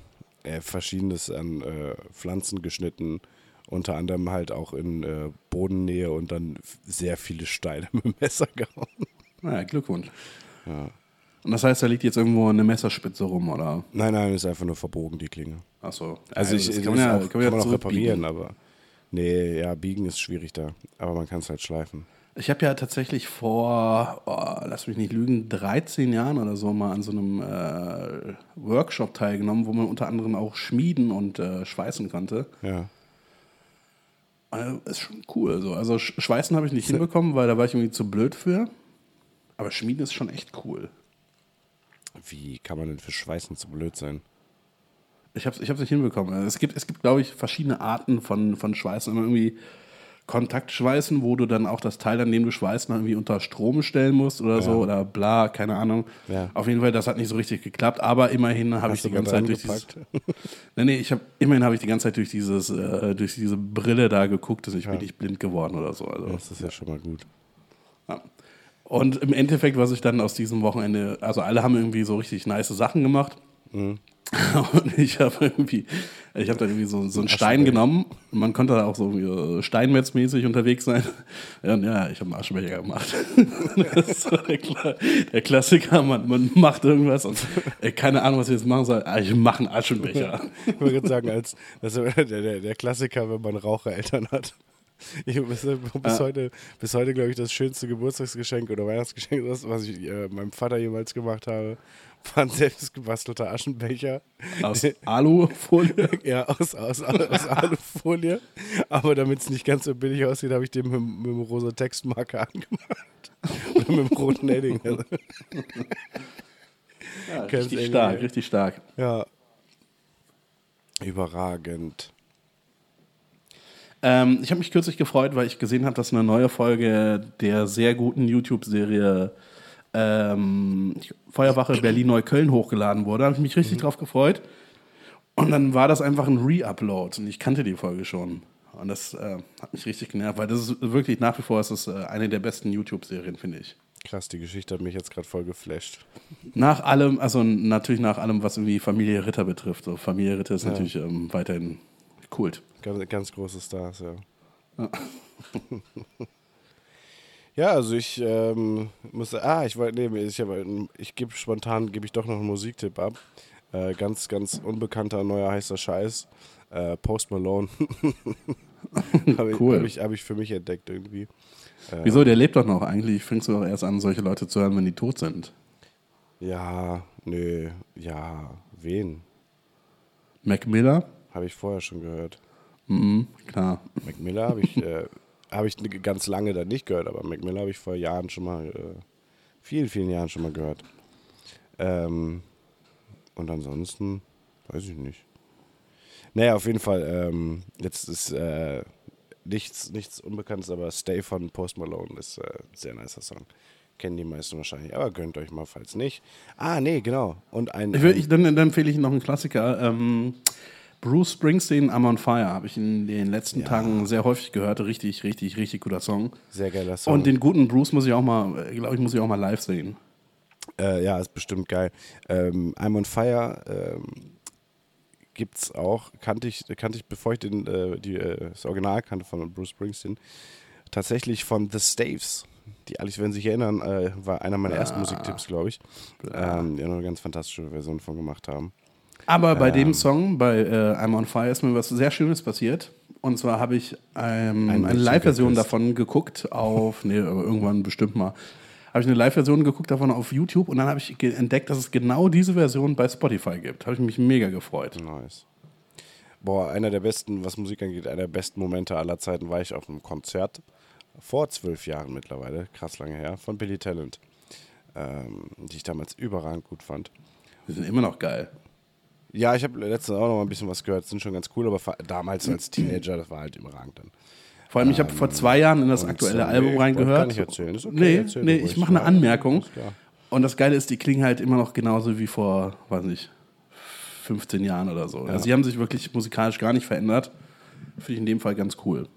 äh, verschiedenes an äh, Pflanzen geschnitten, unter anderem halt auch in äh, Bodennähe und dann sehr viele Steine mit dem Messer gehauen. Naja, Glückwunsch. Und das heißt, da liegt jetzt irgendwo eine Messerspitze rum, oder? Nein, nein, ist einfach nur verbogen, die Klinge. Achso. Also ich, das das kann man ja, auch, kann kann man ja man zurückbiegen. reparieren, aber nee, ja, biegen ist schwierig da. Aber man kann es halt schleifen. Ich habe ja tatsächlich vor, oh, lass mich nicht lügen, 13 Jahren oder so mal an so einem äh, Workshop teilgenommen, wo man unter anderem auch schmieden und äh, schweißen konnte. Ja. Äh, ist schon cool. So. Also Sch- Schweißen habe ich nicht hinbekommen, weil da war ich irgendwie zu blöd für. Aber Schmieden ist schon echt cool. Wie kann man denn für Schweißen zu blöd sein? Ich habe es ich hab's nicht hinbekommen. Also Es gibt, es gibt glaube ich, verschiedene Arten von, von Schweißen. Immer irgendwie Kontaktschweißen, wo du dann auch das Teil, an dem du schweißt, noch irgendwie unter Strom stellen musst oder so oder bla, keine Ahnung. Ja. Auf jeden Fall, das hat nicht so richtig geklappt, aber immerhin habe ich die ganze Zeit durch dieses, <laughs> nee, nee, ich habe immerhin habe ich die ganze Zeit durch dieses äh, durch diese Brille da geguckt, dass ich bin nicht blind geworden oder so. Also, Das ist ja schon mal gut. ja. Und im Endeffekt, was ich dann aus diesem Wochenende, also alle haben irgendwie so richtig nice Sachen gemacht. Mhm. <laughs> Und ich habe irgendwie, ich habe dann irgendwie so, so einen Stein genommen. Man konnte da auch so äh, steinmetzmäßig unterwegs sein. Ja, <laughs> und ja ich habe einen Aschenbecher gemacht. <laughs> Das ist so der, Kla der Klassiker, man, man macht irgendwas und ey, keine Ahnung, was ich jetzt machen soll. Ah, ich mache einen Aschenbecher. Ich würde sagen, als das ist der, der, der Klassiker, wenn man Rauchereltern hat. <laughs> Ich, bis, bis heute, bis heute glaube ich, das schönste Geburtstagsgeschenk oder Weihnachtsgeschenk, das, was ich äh, meinem Vater jemals gemacht habe, war ein selbstgebastelter Aschenbecher. Aus <laughs> Alufolie. <laughs> Ja, aus, aus, aus Alufolie. Aber damit es nicht ganz so billig aussieht, habe ich den mit, mit dem rosa Textmarker angemacht. Oder mit dem roten Edding. Ja, richtig stark, richtig stark. ja. Überragend. Ähm, ich habe mich kürzlich gefreut, weil ich gesehen habe, dass eine neue Folge der sehr guten YouTube-Serie ähm, Feuerwache Berlin-Neukölln hochgeladen wurde. Da habe ich mich richtig drauf gefreut. Und dann war das einfach ein Re-Upload und ich kannte die Folge schon. Und das äh, hat mich richtig genervt, weil das ist wirklich nach wie vor ist das, äh, eine der besten YouTube-Serien, finde ich. Krass, die Geschichte hat mich jetzt gerade voll geflasht. Nach allem, also natürlich nach allem, was irgendwie Familie Ritter betrifft. So, Familie Ritter ist natürlich ähm, weiterhin Kult. Ganz, ganz große Stars, ja. <laughs> Ja, also ich ähm, muss, ah, ich wollte, nee, ich, habe- ich gebe spontan, gebe ich doch noch einen Musiktipp ab. Äh, ganz, ganz unbekannter, neuer, heißer Scheiß. Äh, Post Malone. <laughs> habe ich, Cool. hab ich, hab ich für mich entdeckt irgendwie. Wieso? Der lebt doch noch. Eigentlich fängst du doch erst an, solche Leute zu hören, wenn die tot sind. Ja, nö, ja, wen? Mac Miller? Habe ich vorher schon gehört. Mhm, klar. Mac Miller habe ich, äh, habe ich ganz lange dann nicht gehört, aber Mac Miller habe ich vor Jahren schon mal, äh, vielen, vielen Jahren schon mal gehört. Ähm, und ansonsten, weiß ich nicht. Naja, auf jeden Fall, ähm, jetzt ist äh, nichts, nichts Unbekanntes, aber Stay von Post Malone ist äh, ein sehr nicer Song. Kennen die meisten wahrscheinlich, aber gönnt euch mal, falls nicht. Ah, nee, genau. Und ein. Ich will, ich, dann, dann empfehle ich noch einen Klassiker. Ähm, Bruce Springsteen, I'm on Fire, habe ich in den letzten Tagen sehr häufig gehört. Richtig, richtig, richtig guter Song. sehr geiler Song. Und den guten Bruce muss ich auch mal, glaube ich, muss ich auch mal live sehen. Äh, ja, ist bestimmt geil. Ähm, I'm on Fire ähm, gibt's auch, kannte ich, kannte ich, bevor ich den, äh, die, äh, das Original kannte von Bruce Springsteen, tatsächlich von The Staves. Die, alle, wenn Sie sich erinnern, äh, war einer meiner ersten Musiktipps, glaube ich. Ähm, die eine ganz fantastische Version von gemacht haben. Aber bei Ähm. dem Song, bei äh, I'm on Fire, ist mir was sehr Schönes passiert. Und zwar habe ich ähm, Ein eine Live-Version davon geguckt auf, nee, irgendwann bestimmt mal. Habe ich eine Live-Version geguckt davon auf YouTube und dann habe ich entdeckt, dass es genau diese Version bei Spotify gibt. Habe ich mich mega gefreut. Nice. boah, einer der besten, was Musik angeht, einer der besten Momente aller Zeiten war ich auf einem Konzert vor zwölf Jahren mittlerweile, krass lange her, von Billy Talent, ähm, die ich damals überragend gut fand. Die sind immer noch geil. Ja, ich habe letztens auch noch mal ein bisschen was gehört, sind schon ganz cool, aber damals als Teenager, das war halt überragend dann. Vor allem, ich habe vor zwei Jahren in das aktuelle äh, Album nee, ich wollte reingehört. gar nicht erzählen. Ist okay, nee, erzähl nee, ich mache eine Ja, Anmerkung. Und das Geile ist, die klingen halt immer noch genauso wie vor, weiß nicht, 15 Jahren oder so. Also, sie haben sich wirklich musikalisch gar nicht verändert. Finde ich in dem Fall ganz cool.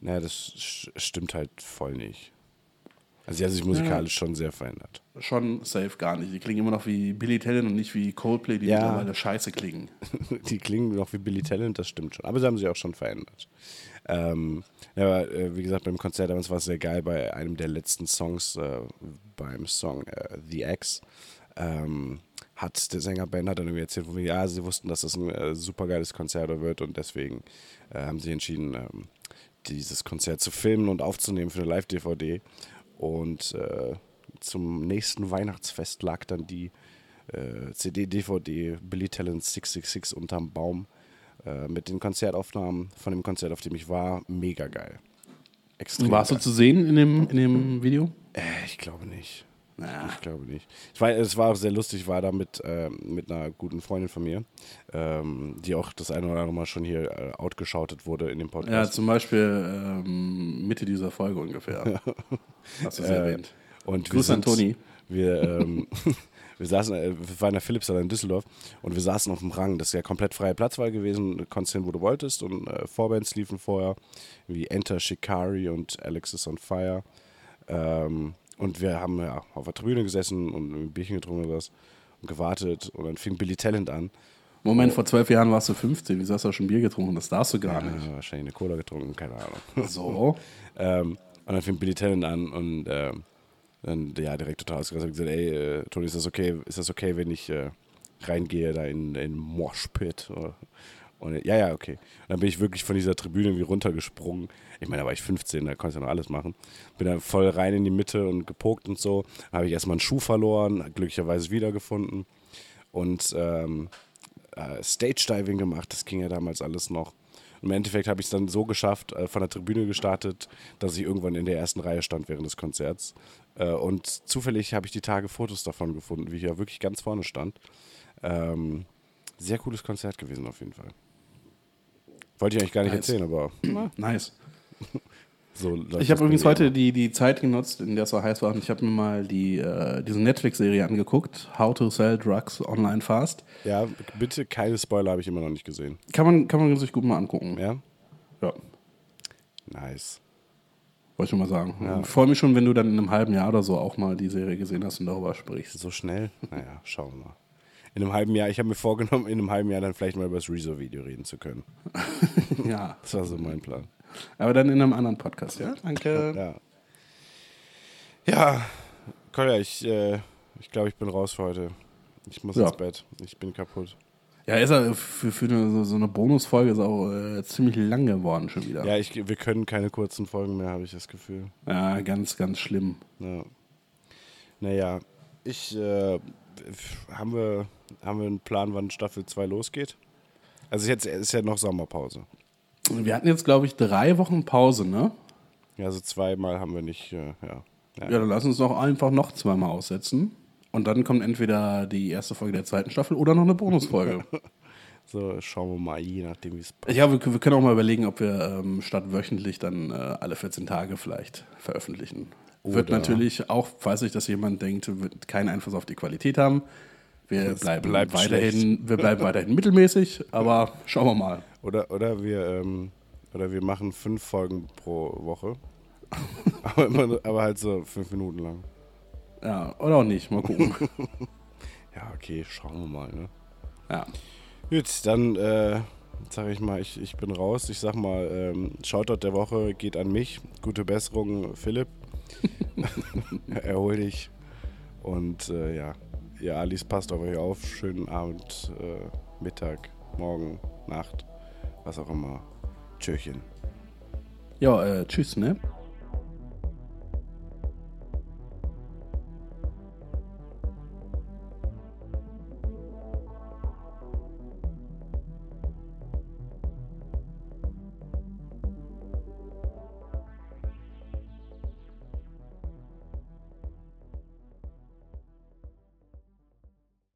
Naja, das stimmt halt voll nicht. Also sie haben sich musikalisch schon sehr verändert. Schon safe gar nicht. Die klingen immer noch wie Billy Talent und nicht wie Coldplay, die Ja. mittlerweile scheiße klingen. <laughs> Die klingen noch wie Billy Talent, das stimmt schon. Aber sie haben sich auch schon verändert. Ähm, ja, aber äh, wie gesagt, beim Konzert damals war es sehr geil bei einem der letzten Songs, äh, beim Song äh, The X. Ähm, hat der Sänger Ben hat dann irgendwie erzählt, wo wir, ja, sie wussten, dass das ein äh, super geiles Konzert wird und deswegen äh, haben sie entschieden, ähm, dieses Konzert zu filmen und aufzunehmen für eine Live-DVD. Und äh, zum nächsten Weihnachtsfest lag dann die äh, CD, DVD Billy Talent 666 unterm Baum äh, mit den Konzertaufnahmen von dem Konzert, auf dem ich war. Mega geil. Extrem Warst du geil. zu sehen in dem, in dem Video? Äh, ich glaube nicht. Na. Ich glaube nicht. Ich war, es war auch sehr lustig, ich war da mit, ähm, mit einer guten Freundin von mir, ähm, die auch das eine oder andere Mal schon hier äh, outgeschautet wurde in dem Ja, Podcast. zum Beispiel ähm, Mitte dieser Folge ungefähr. <laughs> Hast du es Äh, erwähnt. und Gruß an Toni. Wir, ähm, <laughs> wir saßen, äh, wir waren in der Philipshalle in Düsseldorf und wir saßen auf dem Rang. Das ist ja komplett freie Platzwahl gewesen. Du konntest hin, wo du wolltest. Und äh, Vorbands liefen vorher, wie Enter Shikari und Alex is on Fire. Ähm, und wir haben ja auf der Tribüne gesessen und ein Bierchen getrunken oder was und gewartet. Und dann fing Billy Talent an. Moment, vor zwölf Jahren warst du 15. Wieso hast du schon Bier getrunken? Das darfst du gar nicht. Äh, wahrscheinlich eine Cola getrunken, keine Ahnung. So. <laughs> Ähm, und dann fing Billy Talent an und ähm, dann ja direkt total ausgerastet und gesagt, ey, äh, Toni, ist das okay, ist das okay, wenn ich äh, reingehe da in in Moshpit? Und ja, ja, okay. Und dann bin ich wirklich von dieser Tribüne irgendwie runtergesprungen. Ich meine, da war ich 15, da konnte ich ja noch alles machen. Bin dann voll rein in die Mitte und gepokt und so. Habe ich erstmal einen Schuh verloren, glücklicherweise wiedergefunden. Und ähm, äh, Stage-Diving gemacht, das ging ja damals alles noch. Im Endeffekt habe ich es dann so geschafft, äh, von der Tribüne gestartet, dass ich irgendwann in der ersten Reihe stand während des Konzerts. Äh, und zufällig habe ich die Tage Fotos davon gefunden, wie ich ja wirklich ganz vorne stand. Ähm, sehr cooles Konzert gewesen auf jeden Fall. Wollte ich eigentlich gar nicht Nice. erzählen, aber <clears throat> Nice. so Ich habe übrigens heute die, die Zeit genutzt, in der es so heiß war, und ich habe mir mal die, äh, diese Netflix-Serie angeguckt, How to Sell Drugs Online Fast. Ja, bitte keine Spoiler habe ich immer noch nicht gesehen. Kann man, kann man sich gut mal angucken. Ja? Ja, Nice. wollte ich schon mal sagen. Ja. Ich freue mich schon, wenn du dann in einem halben Jahr oder so auch mal die Serie gesehen hast und darüber sprichst. So schnell? Naja, schauen wir mal. In einem halben Jahr, ich habe mir vorgenommen, in einem halben Jahr dann vielleicht mal über das Rezo-Video reden zu können. <laughs> ja, Das war so mein Plan. aber dann in einem anderen Podcast, ja? Danke. Ja. Ja, Kolja, ich, äh, ich glaube, ich bin raus für heute. Ich muss Ja. ins Bett. Ich bin kaputt. Ja, ist er für, für eine, so- so eine Bonusfolge ist auch äh, ziemlich lang geworden schon wieder. Ja, ich, wir können keine kurzen Folgen mehr, habe ich das Gefühl. Ja, ganz, ganz schlimm. Ja. Naja, ich, äh, haben, wir, haben wir einen Plan, wann Staffel 2 losgeht? Also jetzt ist ja noch Sommerpause. Wir hatten jetzt, glaube ich, drei Wochen Pause, ne? Ja, also zweimal haben wir nicht, äh, ja. Ja, dann lass uns doch einfach noch zweimal aussetzen. Und dann kommt entweder die erste Folge der zweiten Staffel oder noch eine Bonusfolge. <laughs> So, schauen wir mal, je nachdem, wie es passt. ja, wir, wir können auch mal überlegen, ob wir ähm, statt wöchentlich dann äh, alle 14 Tage vielleicht veröffentlichen. Wird Oder- natürlich auch, falls sich das jemand denkt, wird keinen Einfluss auf die Qualität haben. Wir Es bleiben, weiterhin, wir bleiben weiterhin mittelmäßig, aber schauen wir mal. Oder, oder, wir, ähm, oder wir machen fünf Folgen pro Woche. <laughs> aber, immer, aber halt so fünf Minuten lang. Ja, oder auch nicht, mal gucken. <laughs> Ja, okay, schauen wir mal. Ne? ja. Gut, dann äh, sage ich mal, ich, ich bin raus. Ich sag mal, ähm, Shoutout der Woche geht an mich. Gute Besserung, Philipp. <laughs> Erhol dich. Und äh, ja, ihr Alice, passt auf euch auf. Schönen Abend, äh, Mittag, Morgen, Nacht, was auch immer. Tschöchen. Ja, äh, tschüss, ne?